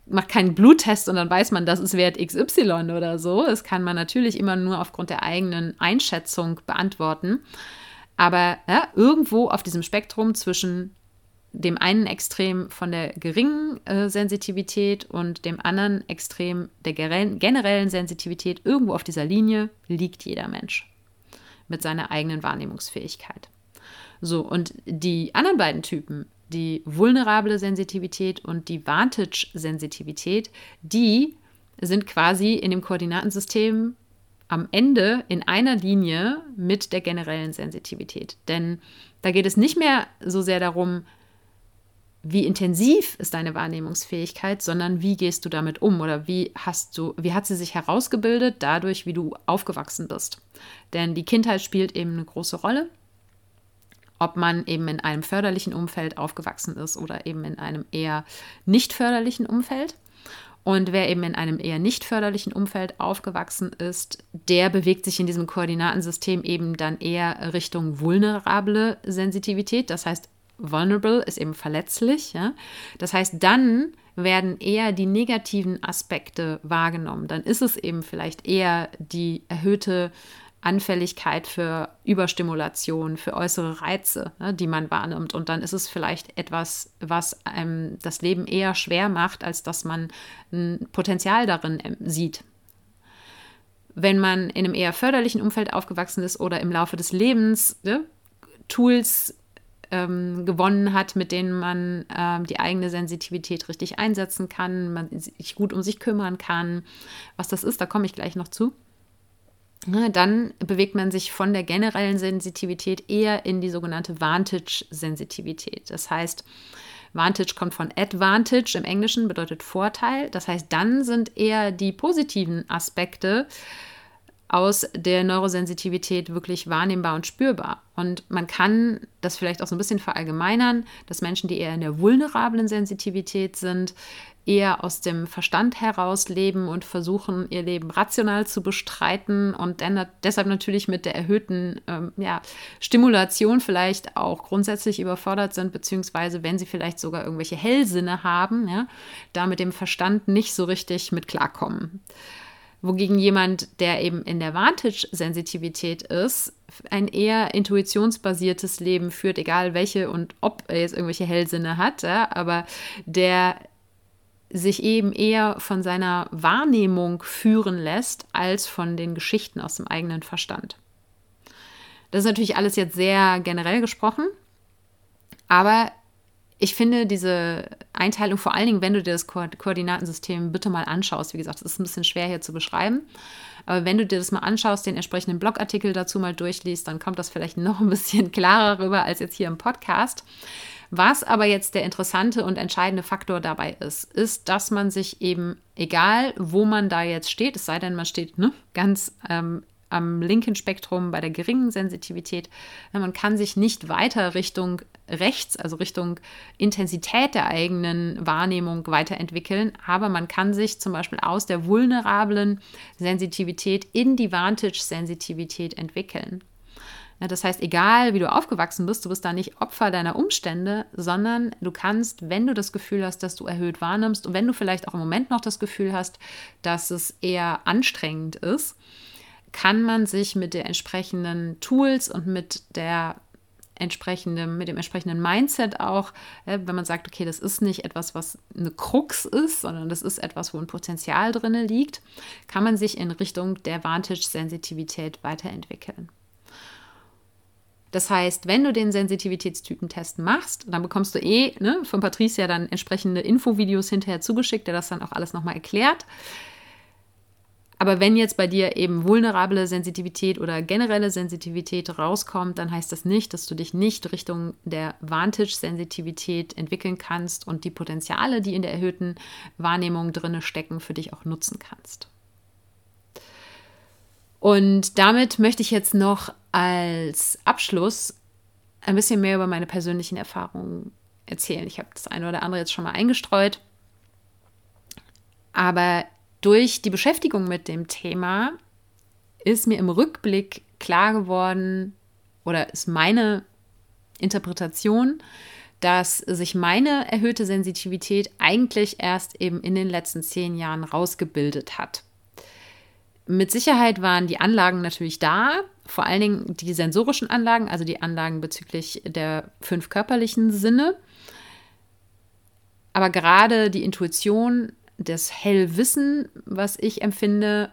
macht keinen Bluttest und dann weiß man, das ist Wert XY oder so. Das kann man natürlich immer nur aufgrund der eigenen Einschätzung beantworten. Aber ja, irgendwo auf diesem Spektrum zwischen dem einen Extrem von der geringen äh, Sensitivität und dem anderen Extrem der generellen Sensitivität, irgendwo auf dieser Linie liegt jeder Mensch mit seiner eigenen Wahrnehmungsfähigkeit. So, und die anderen beiden Typen, die vulnerable Sensitivität und die Vantage-Sensitivität, die sind quasi in dem Koordinatensystem am Ende in einer Linie mit der generellen Sensitivität. Denn da geht es nicht mehr so sehr darum, wie intensiv ist deine Wahrnehmungsfähigkeit, sondern wie gehst du damit um oder wie hast du, wie hat sie sich herausgebildet dadurch, wie du aufgewachsen bist. Denn die Kindheit spielt eben eine große Rolle ob man eben in einem förderlichen Umfeld aufgewachsen ist oder eben in einem eher nicht förderlichen Umfeld. Und wer eben in einem eher nicht förderlichen Umfeld aufgewachsen ist, der bewegt sich in diesem Koordinatensystem eben dann eher Richtung vulnerable Sensitivität. Das heißt, vulnerable ist eben verletzlich. Ja? Das heißt, dann werden eher die negativen Aspekte wahrgenommen. Dann ist es eben vielleicht eher die erhöhte Anfälligkeit für Überstimulation, für äußere Reize, ne, die man wahrnimmt. Und dann ist es vielleicht etwas, was einem das Leben eher schwer macht, als dass man ein Potenzial darin ähm, sieht. Wenn man in einem eher förderlichen Umfeld aufgewachsen ist oder im Laufe des Lebens ne, Tools ähm, gewonnen hat, mit denen man ähm, die eigene Sensitivität richtig einsetzen kann, man sich gut um sich kümmern kann. Was das ist, da komme ich gleich noch zu dann bewegt man sich von der generellen Sensitivität eher in die sogenannte Vantage-Sensitivität. Das heißt, Vantage kommt von Advantage im Englischen, bedeutet Vorteil. Das heißt, dann sind eher die positiven Aspekte aus der Neurosensitivität wirklich wahrnehmbar und spürbar. Und man kann das vielleicht auch so ein bisschen verallgemeinern, dass Menschen, die eher in der vulnerablen Sensitivität sind, eher aus dem Verstand heraus leben und versuchen, ihr Leben rational zu bestreiten und dann, deshalb natürlich mit der erhöhten ähm, ja, Stimulation vielleicht auch grundsätzlich überfordert sind, beziehungsweise wenn sie vielleicht sogar irgendwelche Hellsinne haben, ja, da mit dem Verstand nicht so richtig mit klarkommen. Wogegen jemand, der eben in der Vantage-Sensitivität ist, ein eher intuitionsbasiertes Leben führt, egal welche und ob er jetzt irgendwelche Hellsinne hat, ja, aber der sich eben eher von seiner Wahrnehmung führen lässt, als von den Geschichten aus dem eigenen Verstand. Das ist natürlich alles jetzt sehr generell gesprochen, aber ich finde diese Einteilung, vor allen Dingen, wenn du dir das Ko Koordinatensystem bitte mal anschaust, wie gesagt, es ist ein bisschen schwer hier zu beschreiben, aber wenn du dir das mal anschaust, den entsprechenden Blogartikel dazu mal durchliest, dann kommt das vielleicht noch ein bisschen klarer rüber als jetzt hier im Podcast. Was aber jetzt der interessante und entscheidende Faktor dabei ist, ist, dass man sich eben, egal wo man da jetzt steht, es sei denn, man steht ne, ganz ähm, am linken Spektrum bei der geringen Sensitivität, man kann sich nicht weiter Richtung rechts, also Richtung Intensität der eigenen Wahrnehmung weiterentwickeln, aber man kann sich zum Beispiel aus der vulnerablen Sensitivität in die Vantage-Sensitivität entwickeln. Das heißt, egal wie du aufgewachsen bist, du bist da nicht Opfer deiner Umstände, sondern du kannst, wenn du das Gefühl hast, dass du erhöht wahrnimmst und wenn du vielleicht auch im Moment noch das Gefühl hast, dass es eher anstrengend ist, kann man sich mit den entsprechenden Tools und mit der entsprechenden, mit dem entsprechenden Mindset auch, wenn man sagt, okay, das ist nicht etwas, was eine Krux ist, sondern das ist etwas, wo ein Potenzial drin liegt, kann man sich in Richtung der Vantage-Sensitivität weiterentwickeln. Das heißt, wenn du den Sensitivitätstypentest machst, dann bekommst du eh ne, von Patricia dann entsprechende Infovideos hinterher zugeschickt, der das dann auch alles nochmal erklärt. Aber wenn jetzt bei dir eben vulnerable Sensitivität oder generelle Sensitivität rauskommt, dann heißt das nicht, dass du dich nicht Richtung der Vantage-Sensitivität entwickeln kannst und die Potenziale, die in der erhöhten Wahrnehmung drinne stecken, für dich auch nutzen kannst. Und damit möchte ich jetzt noch als Abschluss ein bisschen mehr über meine persönlichen Erfahrungen erzählen. Ich habe das eine oder andere jetzt schon mal eingestreut. Aber durch die Beschäftigung mit dem Thema ist mir im Rückblick klar geworden oder ist meine Interpretation, dass sich meine erhöhte Sensitivität eigentlich erst eben in den letzten zehn Jahren rausgebildet hat. Mit Sicherheit waren die Anlagen natürlich da, vor allen Dingen die sensorischen Anlagen, also die Anlagen bezüglich der fünf körperlichen Sinne. Aber gerade die Intuition, das Hellwissen, was ich empfinde,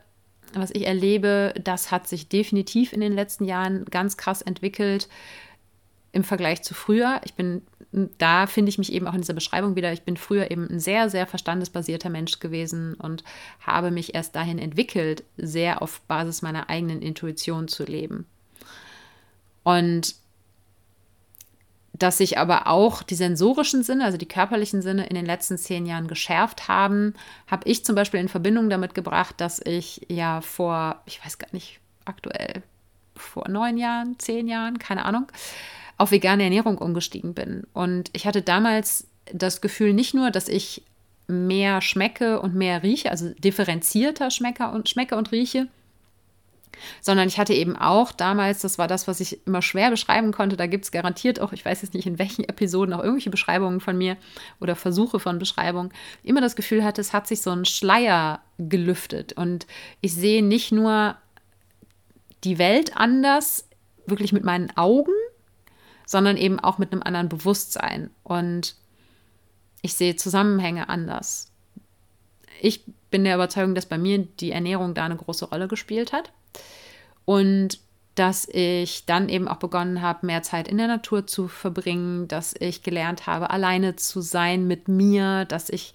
was ich erlebe, das hat sich definitiv in den letzten Jahren ganz krass entwickelt im Vergleich zu früher. Ich bin, da finde ich mich eben auch in dieser Beschreibung wieder, ich bin früher eben ein sehr, sehr verstandesbasierter Mensch gewesen und habe mich erst dahin entwickelt, sehr auf Basis meiner eigenen Intuition zu leben. Und dass sich aber auch die sensorischen Sinne, also die körperlichen Sinne in den letzten zehn Jahren geschärft haben, habe ich zum Beispiel in Verbindung damit gebracht, dass ich ja vor, ich weiß gar nicht, aktuell vor neun Jahren, zehn Jahren, keine Ahnung, auf vegane Ernährung umgestiegen bin. Und ich hatte damals das Gefühl nicht nur, dass ich mehr schmecke und mehr rieche, also differenzierter schmecke und, schmecke und rieche, sondern ich hatte eben auch damals, das war das, was ich immer schwer beschreiben konnte, da gibt es garantiert auch, ich weiß jetzt nicht in welchen Episoden, auch irgendwelche Beschreibungen von mir oder Versuche von Beschreibung, immer das Gefühl hatte, es hat sich so ein Schleier gelüftet und ich sehe nicht nur die Welt anders, wirklich mit meinen Augen, sondern eben auch mit einem anderen Bewusstsein. Und ich sehe Zusammenhänge anders. Ich bin der Überzeugung, dass bei mir die Ernährung da eine große Rolle gespielt hat. Und dass ich dann eben auch begonnen habe, mehr Zeit in der Natur zu verbringen, dass ich gelernt habe, alleine zu sein mit mir, dass ich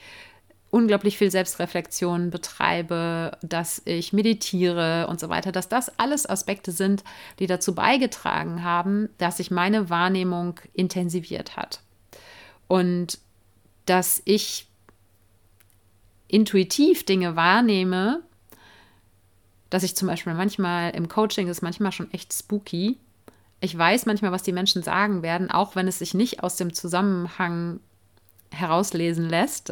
unglaublich viel Selbstreflexion betreibe, dass ich meditiere und so weiter, dass das alles Aspekte sind, die dazu beigetragen haben, dass sich meine Wahrnehmung intensiviert hat. Und dass ich intuitiv Dinge wahrnehme, dass ich zum Beispiel manchmal im Coaching ist manchmal schon echt spooky. Ich weiß manchmal, was die Menschen sagen werden, auch wenn es sich nicht aus dem Zusammenhang herauslesen lässt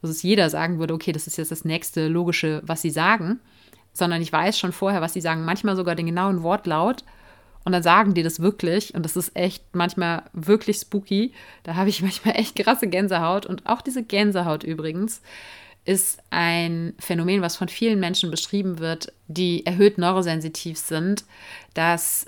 wo es jeder sagen würde, okay, das ist jetzt das nächste Logische, was sie sagen, sondern ich weiß schon vorher, was sie sagen, manchmal sogar den genauen Wortlaut und dann sagen die das wirklich und das ist echt manchmal wirklich spooky. Da habe ich manchmal echt krasse Gänsehaut und auch diese Gänsehaut übrigens ist ein Phänomen, was von vielen Menschen beschrieben wird, die erhöht neurosensitiv sind, dass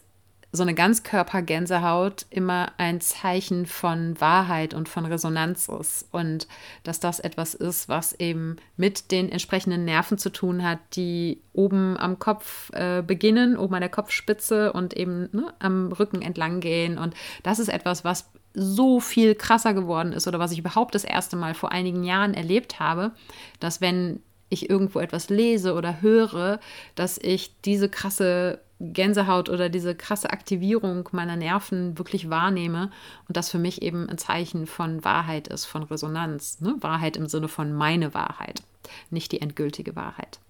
so eine Ganzkörpergänsehaut immer ein Zeichen von Wahrheit und von Resonanz ist und dass das etwas ist, was eben mit den entsprechenden Nerven zu tun hat, die oben am Kopf äh, beginnen, oben an der Kopfspitze und eben ne, am Rücken entlang gehen. Und das ist etwas, was so viel krasser geworden ist oder was ich überhaupt das erste Mal vor einigen Jahren erlebt habe, dass wenn ich irgendwo etwas lese oder höre, dass ich diese krasse Gänsehaut oder diese krasse Aktivierung meiner Nerven wirklich wahrnehme und das für mich eben ein Zeichen von Wahrheit ist, von Resonanz. Ne? Wahrheit im Sinne von meine Wahrheit, nicht die endgültige Wahrheit.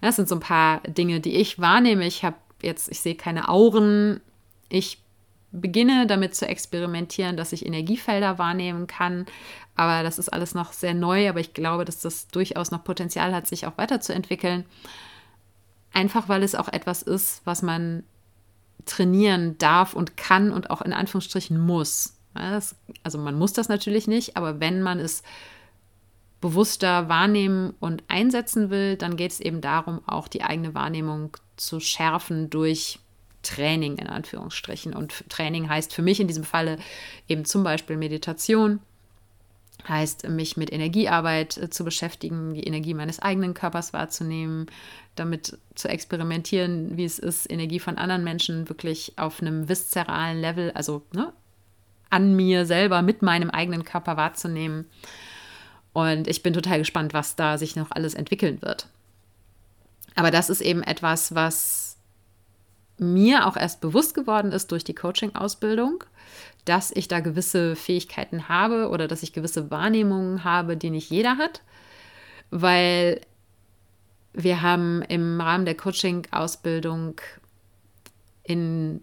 Das sind so ein paar Dinge, die ich wahrnehme. Ich habe jetzt, ich sehe keine Auren. Ich beginne damit zu experimentieren, dass ich Energiefelder wahrnehmen kann. Aber das ist alles noch sehr neu, aber ich glaube, dass das durchaus noch Potenzial hat, sich auch weiterzuentwickeln. Einfach weil es auch etwas ist, was man trainieren darf und kann und auch in Anführungsstrichen muss. also man muss das natürlich nicht, aber wenn man es bewusster wahrnehmen und einsetzen will, dann geht es eben darum, auch die eigene Wahrnehmung zu schärfen durch Training in Anführungsstrichen. Und Training heißt für mich in diesem Falle eben zum Beispiel Meditation, heißt mich mit Energiearbeit äh, zu beschäftigen, die Energie meines eigenen Körpers wahrzunehmen, damit zu experimentieren, wie es ist, Energie von anderen Menschen wirklich auf einem viszeralen Level, also ne, an mir selber mit meinem eigenen Körper wahrzunehmen. Und ich bin total gespannt, was da sich noch alles entwickeln wird. Aber das ist eben etwas, was mir auch erst bewusst geworden ist durch die Coaching-Ausbildung, dass ich da gewisse Fähigkeiten habe oder dass ich gewisse Wahrnehmungen habe, die nicht jeder hat, weil wir haben im Rahmen der Coaching-Ausbildung in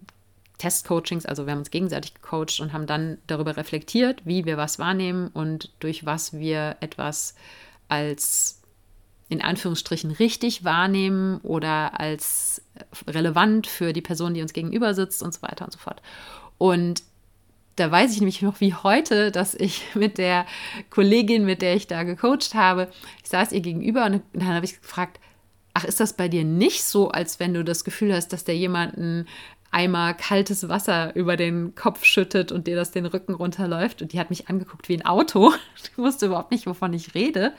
Testcoachings, also wir haben uns gegenseitig gecoacht und haben dann darüber reflektiert, wie wir was wahrnehmen und durch was wir etwas als in Anführungsstrichen richtig wahrnehmen oder als relevant für die Person, die uns gegenüber sitzt und so weiter und so fort. Und da weiß ich nämlich noch wie heute, dass ich mit der Kollegin, mit der ich da gecoacht habe, ich saß ihr gegenüber und dann habe ich gefragt, ach, ist das bei dir nicht so, als wenn du das Gefühl hast, dass der jemanden Eimer kaltes Wasser über den Kopf schüttet und dir das den Rücken runterläuft. Und die hat mich angeguckt wie ein Auto. Ich wusste überhaupt nicht, wovon ich rede.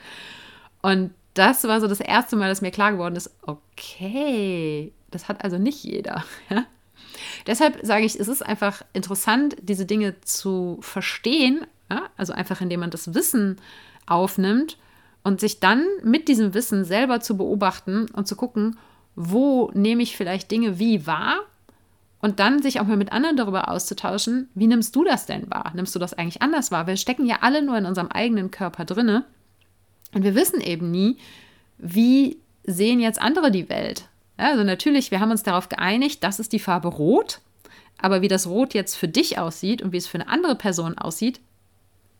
Und das war so das erste Mal, dass mir klar geworden ist, okay, das hat also nicht jeder. Deshalb sage ich, es ist einfach interessant, diese Dinge zu verstehen, ja? also einfach indem man das Wissen aufnimmt und sich dann mit diesem Wissen selber zu beobachten und zu gucken, wo nehme ich vielleicht Dinge wie wahr und dann sich auch mal mit anderen darüber auszutauschen, wie nimmst du das denn wahr? Nimmst du das eigentlich anders wahr? Wir stecken ja alle nur in unserem eigenen Körper drinne und wir wissen eben nie, wie sehen jetzt andere die Welt. Also natürlich, wir haben uns darauf geeinigt, das ist die Farbe Rot. Aber wie das Rot jetzt für dich aussieht und wie es für eine andere Person aussieht,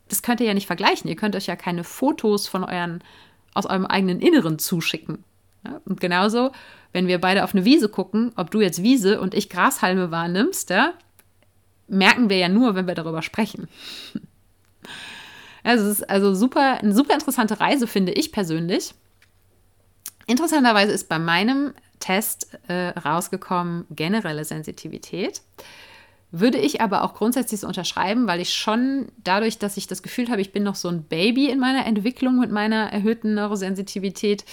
das könnt ihr ja nicht vergleichen. Ihr könnt euch ja keine Fotos von euren, aus eurem eigenen Inneren zuschicken. Ja, und genauso, wenn wir beide auf eine Wiese gucken, ob du jetzt Wiese und ich Grashalme wahrnimmst, ja, merken wir ja nur, wenn wir darüber sprechen. Also es ist also super, eine super interessante Reise, finde ich persönlich. Interessanterweise ist bei meinem Test äh, rausgekommen generelle Sensitivität. Würde ich aber auch grundsätzlich so unterschreiben, weil ich schon dadurch, dass ich das Gefühl habe, ich bin noch so ein Baby in meiner Entwicklung mit meiner erhöhten Neurosensitivität,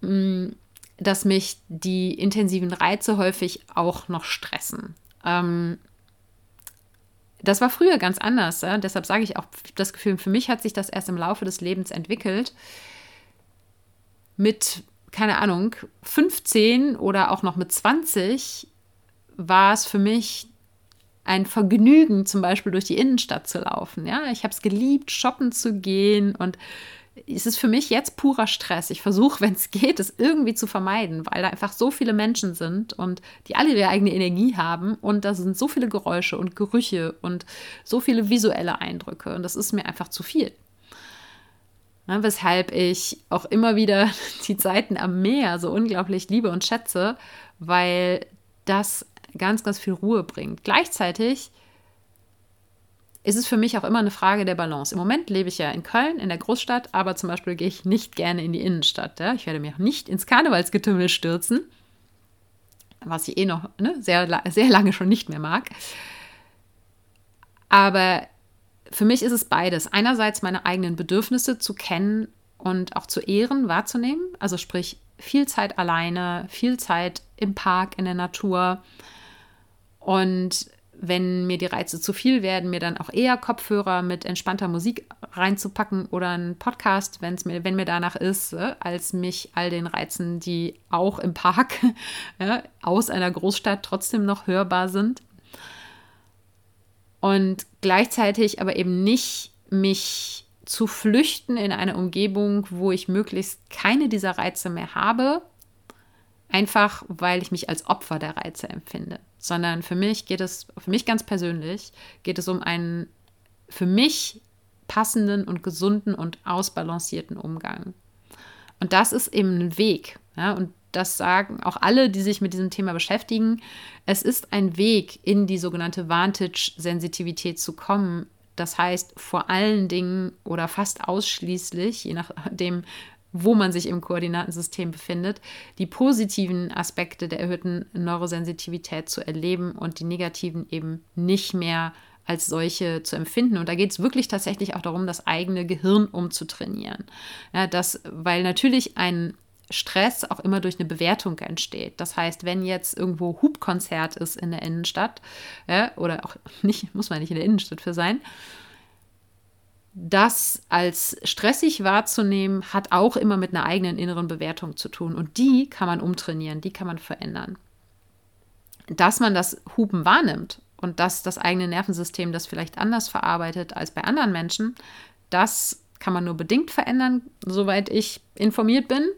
mm, dass mich die intensiven Reize häufig auch noch stressen. Ähm, das war früher ganz anders. Ja? Deshalb sage ich auch das Gefühl, für mich hat sich das erst im Laufe des Lebens entwickelt. Mit, keine Ahnung, 15 oder auch noch mit 20 war es für mich ein Vergnügen, zum Beispiel durch die Innenstadt zu laufen. Ja, ich habe es geliebt, shoppen zu gehen und es ist für mich jetzt purer Stress. Ich versuche, wenn es geht, es irgendwie zu vermeiden, weil da einfach so viele Menschen sind und die alle ihre eigene Energie haben und da sind so viele Geräusche und Gerüche und so viele visuelle Eindrücke und das ist mir einfach zu viel. Ja, weshalb ich auch immer wieder die Zeiten am Meer so unglaublich liebe und schätze, weil das ganz, ganz viel Ruhe bringt. Gleichzeitig ist es für mich auch immer eine Frage der Balance. Im Moment lebe ich ja in Köln, in der Großstadt, aber zum Beispiel gehe ich nicht gerne in die Innenstadt. Ja? Ich werde mich auch nicht ins Karnevalsgetümmel stürzen, was ich eh noch ne, sehr, sehr lange schon nicht mehr mag. Aber für mich ist es beides. Einerseits meine eigenen Bedürfnisse zu kennen und auch zu ehren, wahrzunehmen. Also sprich viel Zeit alleine, viel Zeit im Park, in der Natur. Und wenn mir die Reize zu viel werden, mir dann auch eher Kopfhörer mit entspannter Musik reinzupacken oder einen Podcast, wenn's mir, wenn mir danach ist, äh, als mich all den Reizen, die auch im Park äh, aus einer Großstadt trotzdem noch hörbar sind. Und gleichzeitig aber eben nicht mich zu flüchten in eine Umgebung, wo ich möglichst keine dieser Reize mehr habe, einfach weil ich mich als Opfer der Reize empfinde, sondern für mich geht es, für mich ganz persönlich, geht es um einen für mich passenden und gesunden und ausbalancierten Umgang. Und das ist eben ein Weg. Ja, und das sagen auch alle, die sich mit diesem Thema beschäftigen. Es ist ein Weg, in die sogenannte Vantage-Sensitivität zu kommen. Das heißt, vor allen Dingen oder fast ausschließlich, je nachdem, wo man sich im Koordinatensystem befindet, die positiven Aspekte der erhöhten Neurosensitivität zu erleben und die negativen eben nicht mehr als solche zu empfinden. Und da geht es wirklich tatsächlich auch darum, das eigene Gehirn umzutrainieren. Ja, das, weil natürlich ein Stress auch immer durch eine Bewertung entsteht. Das heißt, wenn jetzt irgendwo Hubkonzert ist in der Innenstadt, ja, oder auch nicht, muss man nicht in der Innenstadt für sein, das als stressig wahrzunehmen, hat auch immer mit einer eigenen inneren Bewertung zu tun. Und die kann man umtrainieren, die kann man verändern. Dass man das Hupen wahrnimmt und dass das eigene Nervensystem das vielleicht anders verarbeitet als bei anderen Menschen, das kann man nur bedingt verändern, soweit ich informiert bin.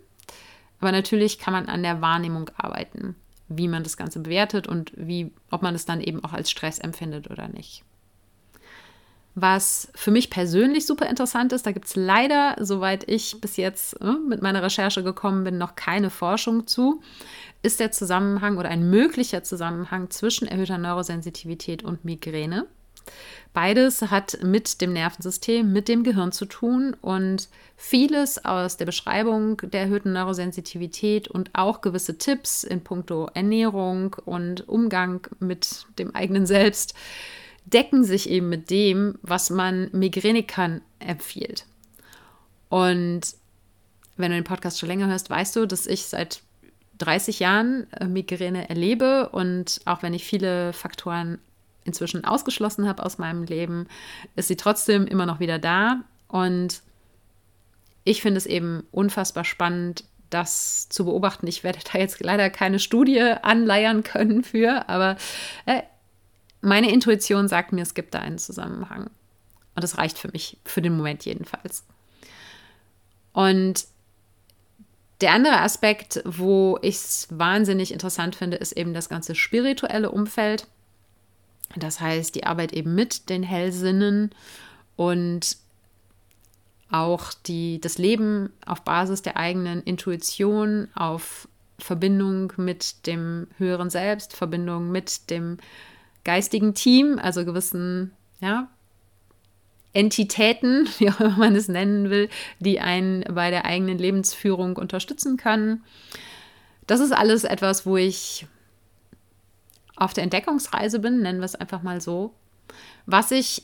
Aber natürlich kann man an der Wahrnehmung arbeiten, wie man das Ganze bewertet und wie, ob man es dann eben auch als Stress empfindet oder nicht. Was für mich persönlich super interessant ist, da gibt es leider, soweit ich bis jetzt äh, mit meiner Recherche gekommen bin, noch keine Forschung zu, ist der Zusammenhang oder ein möglicher Zusammenhang zwischen erhöhter Neurosensitivität und Migräne. Beides hat mit dem Nervensystem, mit dem Gehirn zu tun und vieles aus der Beschreibung der erhöhten Neurosensitivität und auch gewisse Tipps in puncto Ernährung und Umgang mit dem eigenen Selbst decken sich eben mit dem, was man Migränikern empfiehlt. Und wenn du den Podcast schon länger hörst, weißt du, dass ich seit 30 Jahren äh, Migräne erlebe und auch wenn ich viele Faktoren inzwischen ausgeschlossen habe aus meinem Leben, ist sie trotzdem immer noch wieder da. Und ich finde es eben unfassbar spannend, das zu beobachten. Ich werde da jetzt leider keine Studie anleiern können für, aber äh, meine Intuition sagt mir, es gibt da einen Zusammenhang. Und das reicht für mich, für den Moment jedenfalls. Und der andere Aspekt, wo ich es wahnsinnig interessant finde, ist eben das ganze spirituelle Umfeld. Das heißt, die Arbeit eben mit den Hellsinnen und auch die, das Leben auf Basis der eigenen Intuition, auf Verbindung mit dem höheren Selbst, Verbindung mit dem geistigen Team, also gewissen, ja, Entitäten, wie auch immer man es nennen will, die einen bei der eigenen Lebensführung unterstützen können. Das ist alles etwas, wo ich auf der Entdeckungsreise bin, nennen wir es einfach mal so. Was ich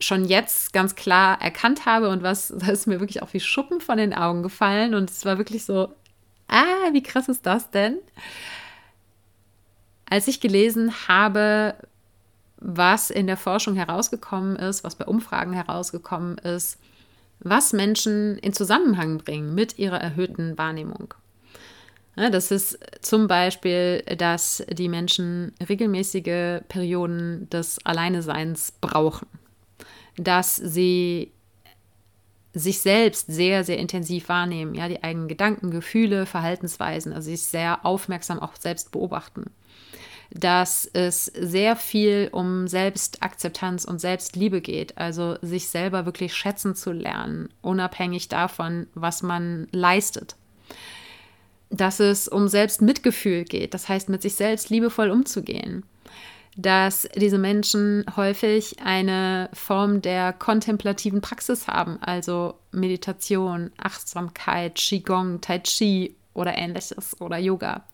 schon jetzt ganz klar erkannt habe und was, das ist mir wirklich auch wie Schuppen von den Augen gefallen und es war wirklich so, ah, wie krass ist das denn? Als ich gelesen habe, was in der Forschung herausgekommen ist, was bei Umfragen herausgekommen ist, was Menschen in Zusammenhang bringen mit ihrer erhöhten Wahrnehmung. Das ist zum Beispiel, dass die Menschen regelmäßige Perioden des Alleineseins brauchen, dass sie sich selbst sehr, sehr intensiv wahrnehmen, ja, die eigenen Gedanken, Gefühle, Verhaltensweisen, also sich sehr aufmerksam auch selbst beobachten dass es sehr viel um Selbstakzeptanz und Selbstliebe geht, also sich selber wirklich schätzen zu lernen, unabhängig davon, was man leistet. Dass es um Selbstmitgefühl geht, das heißt, mit sich selbst liebevoll umzugehen. Dass diese Menschen häufig eine Form der kontemplativen Praxis haben, also Meditation, Achtsamkeit, Qigong, Tai Chi oder ähnliches oder Yoga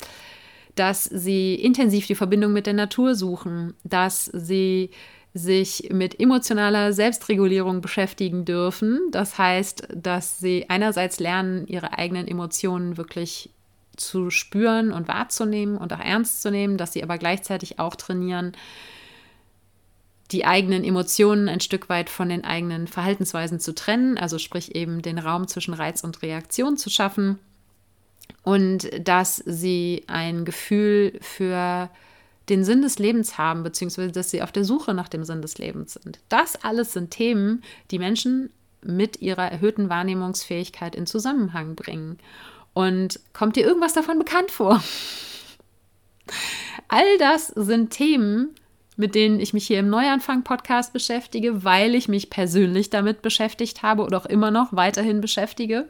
dass sie intensiv die Verbindung mit der Natur suchen, dass sie sich mit emotionaler Selbstregulierung beschäftigen dürfen. Das heißt, dass sie einerseits lernen, ihre eigenen Emotionen wirklich zu spüren und wahrzunehmen und auch ernst zu nehmen, dass sie aber gleichzeitig auch trainieren, die eigenen Emotionen ein Stück weit von den eigenen Verhaltensweisen zu trennen, also sprich eben den Raum zwischen Reiz und Reaktion zu schaffen und dass sie ein Gefühl für den Sinn des Lebens haben, beziehungsweise dass sie auf der Suche nach dem Sinn des Lebens sind. Das alles sind Themen, die Menschen mit ihrer erhöhten Wahrnehmungsfähigkeit in Zusammenhang bringen. Und kommt dir irgendwas davon bekannt vor? All das sind Themen, mit denen ich mich hier im Neuanfang-Podcast beschäftige, weil ich mich persönlich damit beschäftigt habe oder auch immer noch weiterhin beschäftige.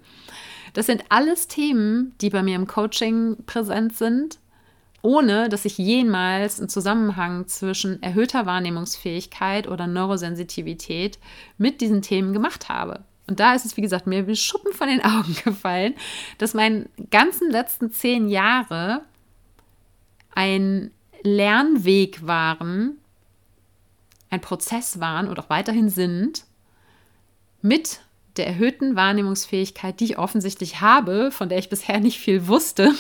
Das sind alles Themen, die bei mir im Coaching präsent sind, ohne dass ich jemals einen Zusammenhang zwischen erhöhter Wahrnehmungsfähigkeit oder Neurosensitivität mit diesen Themen gemacht habe. Und da ist es, wie gesagt, mir wie Schuppen von den Augen gefallen, dass meine ganzen letzten zehn Jahre ein Lernweg waren, ein Prozess waren und auch weiterhin sind, mit der erhöhten Wahrnehmungsfähigkeit, die ich offensichtlich habe, von der ich bisher nicht viel wusste,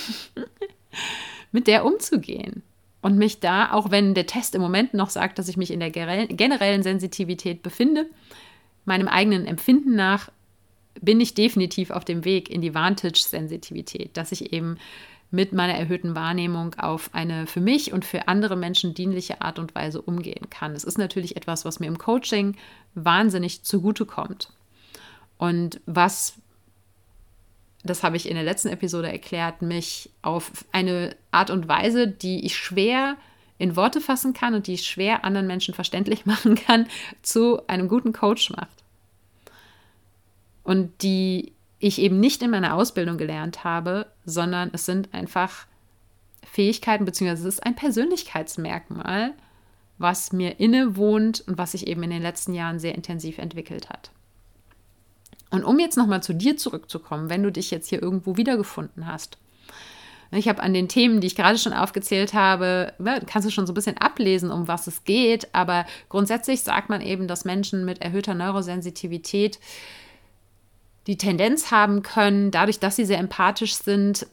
mit der umzugehen. Und mich da, auch wenn der Test im Moment noch sagt, dass ich mich in der generellen Sensitivität befinde, meinem eigenen Empfinden nach bin ich definitiv auf dem Weg in die Vantage-Sensitivität, dass ich eben mit meiner erhöhten Wahrnehmung auf eine für mich und für andere Menschen dienliche Art und Weise umgehen kann. Es ist natürlich etwas, was mir im Coaching wahnsinnig zugutekommt. Und was, das habe ich in der letzten Episode erklärt, mich auf eine Art und Weise, die ich schwer in Worte fassen kann und die ich schwer anderen Menschen verständlich machen kann, zu einem guten Coach macht. Und die ich eben nicht in meiner Ausbildung gelernt habe, sondern es sind einfach Fähigkeiten, beziehungsweise es ist ein Persönlichkeitsmerkmal, was mir innewohnt und was sich eben in den letzten Jahren sehr intensiv entwickelt hat. Und um jetzt nochmal zu dir zurückzukommen, wenn du dich jetzt hier irgendwo wiedergefunden hast. Ich habe an den Themen, die ich gerade schon aufgezählt habe, ne, kannst du schon so ein bisschen ablesen, um was es geht. Aber grundsätzlich sagt man eben, dass Menschen mit erhöhter Neurosensitivität die Tendenz haben können, dadurch, dass sie sehr empathisch sind,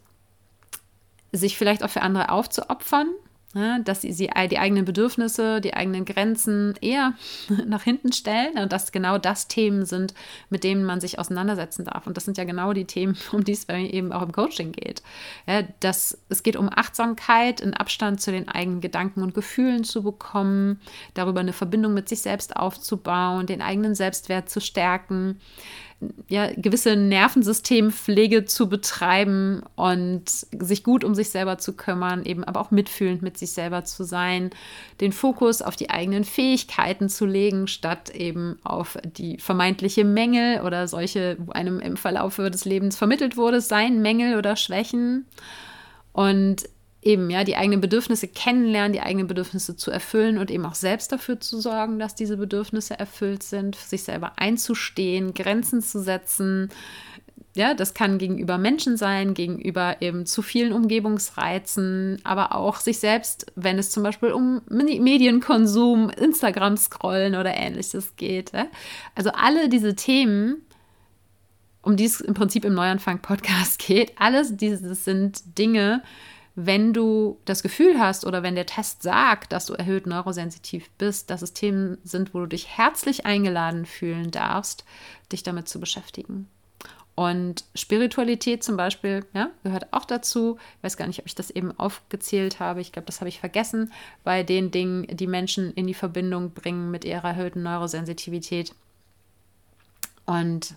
sich vielleicht auch für andere aufzuopfern, dass sie, sie die eigenen Bedürfnisse, die eigenen Grenzen eher nach hinten stellen und dass genau das Themen sind, mit denen man sich auseinandersetzen darf. Und das sind ja genau die Themen, um die es bei mir eben auch im Coaching geht. Ja, dass, es geht um Achtsamkeit, einen Abstand zu den eigenen Gedanken und Gefühlen zu bekommen, darüber eine Verbindung mit sich selbst aufzubauen, den eigenen Selbstwert zu stärken ja, gewisse Nervensystempflege zu betreiben und sich gut um sich selber zu kümmern, eben aber auch mitfühlend mit sich selber zu sein, den Fokus auf die eigenen Fähigkeiten zu legen, statt eben auf die vermeintliche Mängel oder solche, wo einem im Verlaufe des Lebens vermittelt wurde, seien Mängel oder Schwächen. Und eben ja die eigenen Bedürfnisse kennenlernen, die eigenen Bedürfnisse zu erfüllen und eben auch selbst dafür zu sorgen, dass diese Bedürfnisse erfüllt sind, sich selber einzustehen, Grenzen zu setzen. Ja, das kann gegenüber Menschen sein, gegenüber eben zu vielen Umgebungsreizen, aber auch sich selbst, wenn es zum Beispiel um Medienkonsum, Instagram-Scrollen oder ähnliches geht. Ja? Also alle diese Themen, um die es im Prinzip im Neuanfang-Podcast geht, alles diese sind Dinge, wenn du das Gefühl hast oder wenn der Test sagt, dass du erhöht neurosensitiv bist, dass es Themen sind, wo du dich herzlich eingeladen fühlen darfst, dich damit zu beschäftigen. Und Spiritualität zum Beispiel ja, gehört auch dazu. Ich weiß gar nicht, ob ich das eben aufgezählt habe. Ich glaube, das habe ich vergessen bei den Dingen, die Menschen in die Verbindung bringen mit ihrer erhöhten Neurosensitivität. Und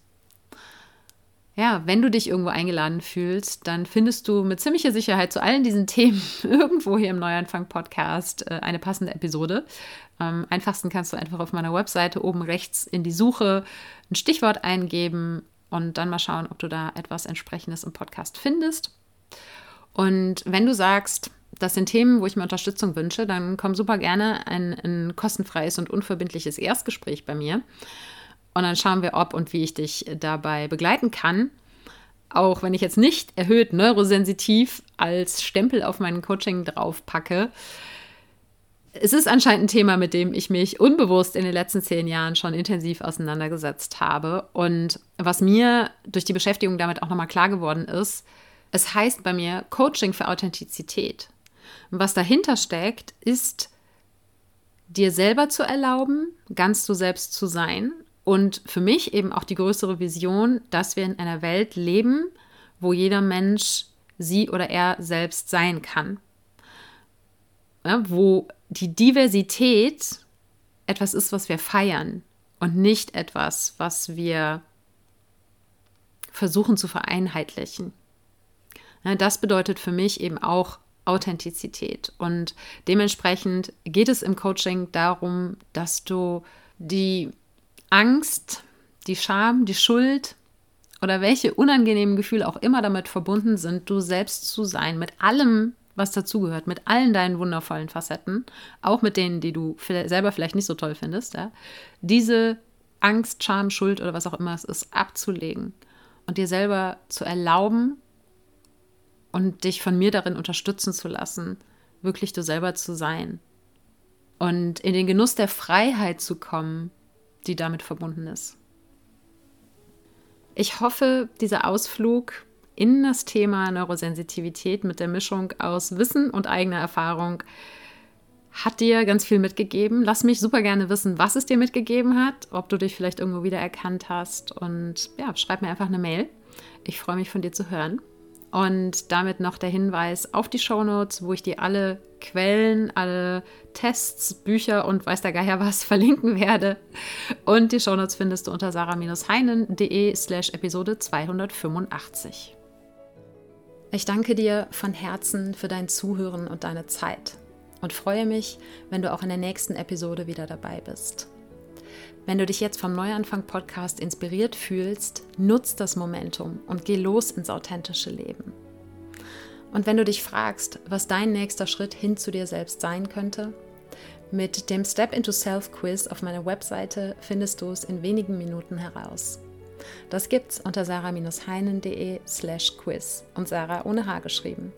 ja, wenn du dich irgendwo eingeladen fühlst, dann findest du mit ziemlicher Sicherheit zu allen diesen Themen irgendwo hier im Neuanfang-Podcast äh, eine passende Episode. Am einfachsten kannst du einfach auf meiner Webseite oben rechts in die Suche ein Stichwort eingeben und dann mal schauen, ob du da etwas entsprechendes im Podcast findest. Und wenn du sagst, das sind Themen, wo ich mir Unterstützung wünsche, dann komm super gerne ein, ein kostenfreies und unverbindliches Erstgespräch bei mir. Und dann schauen wir, ob und wie ich dich dabei begleiten kann. Auch wenn ich jetzt nicht erhöht neurosensitiv als Stempel auf meinen Coaching draufpacke. Es ist anscheinend ein Thema, mit dem ich mich unbewusst in den letzten zehn Jahren schon intensiv auseinandergesetzt habe. Und was mir durch die Beschäftigung damit auch nochmal klar geworden ist, Es heißt bei mir Coaching für Authentizität. Und was dahinter steckt, ist dir selber zu erlauben, ganz du selbst zu sein. Und für mich eben auch die größere Vision, dass wir in einer Welt leben, wo jeder Mensch sie oder er selbst sein kann. Ja, wo die Diversität etwas ist, was wir feiern und nicht etwas, was wir versuchen zu vereinheitlichen. Ja, das bedeutet für mich eben auch Authentizität. Und dementsprechend geht es im Coaching darum, dass du die Angst, die Scham, die Schuld oder welche unangenehmen Gefühle auch immer damit verbunden sind, du selbst zu sein, mit allem, was dazugehört, mit allen deinen wundervollen Facetten, auch mit denen, die du selber vielleicht nicht so toll findest, ja, diese Angst, Scham, Schuld oder was auch immer es ist, abzulegen und dir selber zu erlauben und dich von mir darin unterstützen zu lassen, wirklich du selber zu sein und in den Genuss der Freiheit zu kommen, die damit verbunden ist. Ich hoffe, dieser Ausflug in das Thema Neurosensitivität mit der Mischung aus Wissen und eigener Erfahrung hat dir ganz viel mitgegeben. Lass mich super gerne wissen, was es dir mitgegeben hat, ob du dich vielleicht irgendwo wiedererkannt hast und ja, schreib mir einfach eine Mail. Ich freue mich von dir zu hören. Und damit noch der Hinweis auf die Shownotes, wo ich dir alle Quellen, alle Tests, Bücher und weiß der Geier was verlinken werde. Und die Shownotes findest du unter sarah-heinen.de slash Episode 285. Ich danke dir von Herzen für dein Zuhören und deine Zeit und freue mich, wenn du auch in der nächsten Episode wieder dabei bist. Wenn du dich jetzt vom Neuanfang-Podcast inspiriert fühlst, nutz das Momentum und geh los ins authentische Leben. Und wenn du dich fragst, was dein nächster Schritt hin zu dir selbst sein könnte, mit dem Step into Self Quiz auf meiner Webseite findest du es in wenigen Minuten heraus. Das gibt's unter sarah-heinen.de slash quiz und Sarah ohne H geschrieben.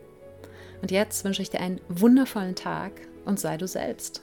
Und jetzt wünsche ich dir einen wundervollen Tag und sei du selbst.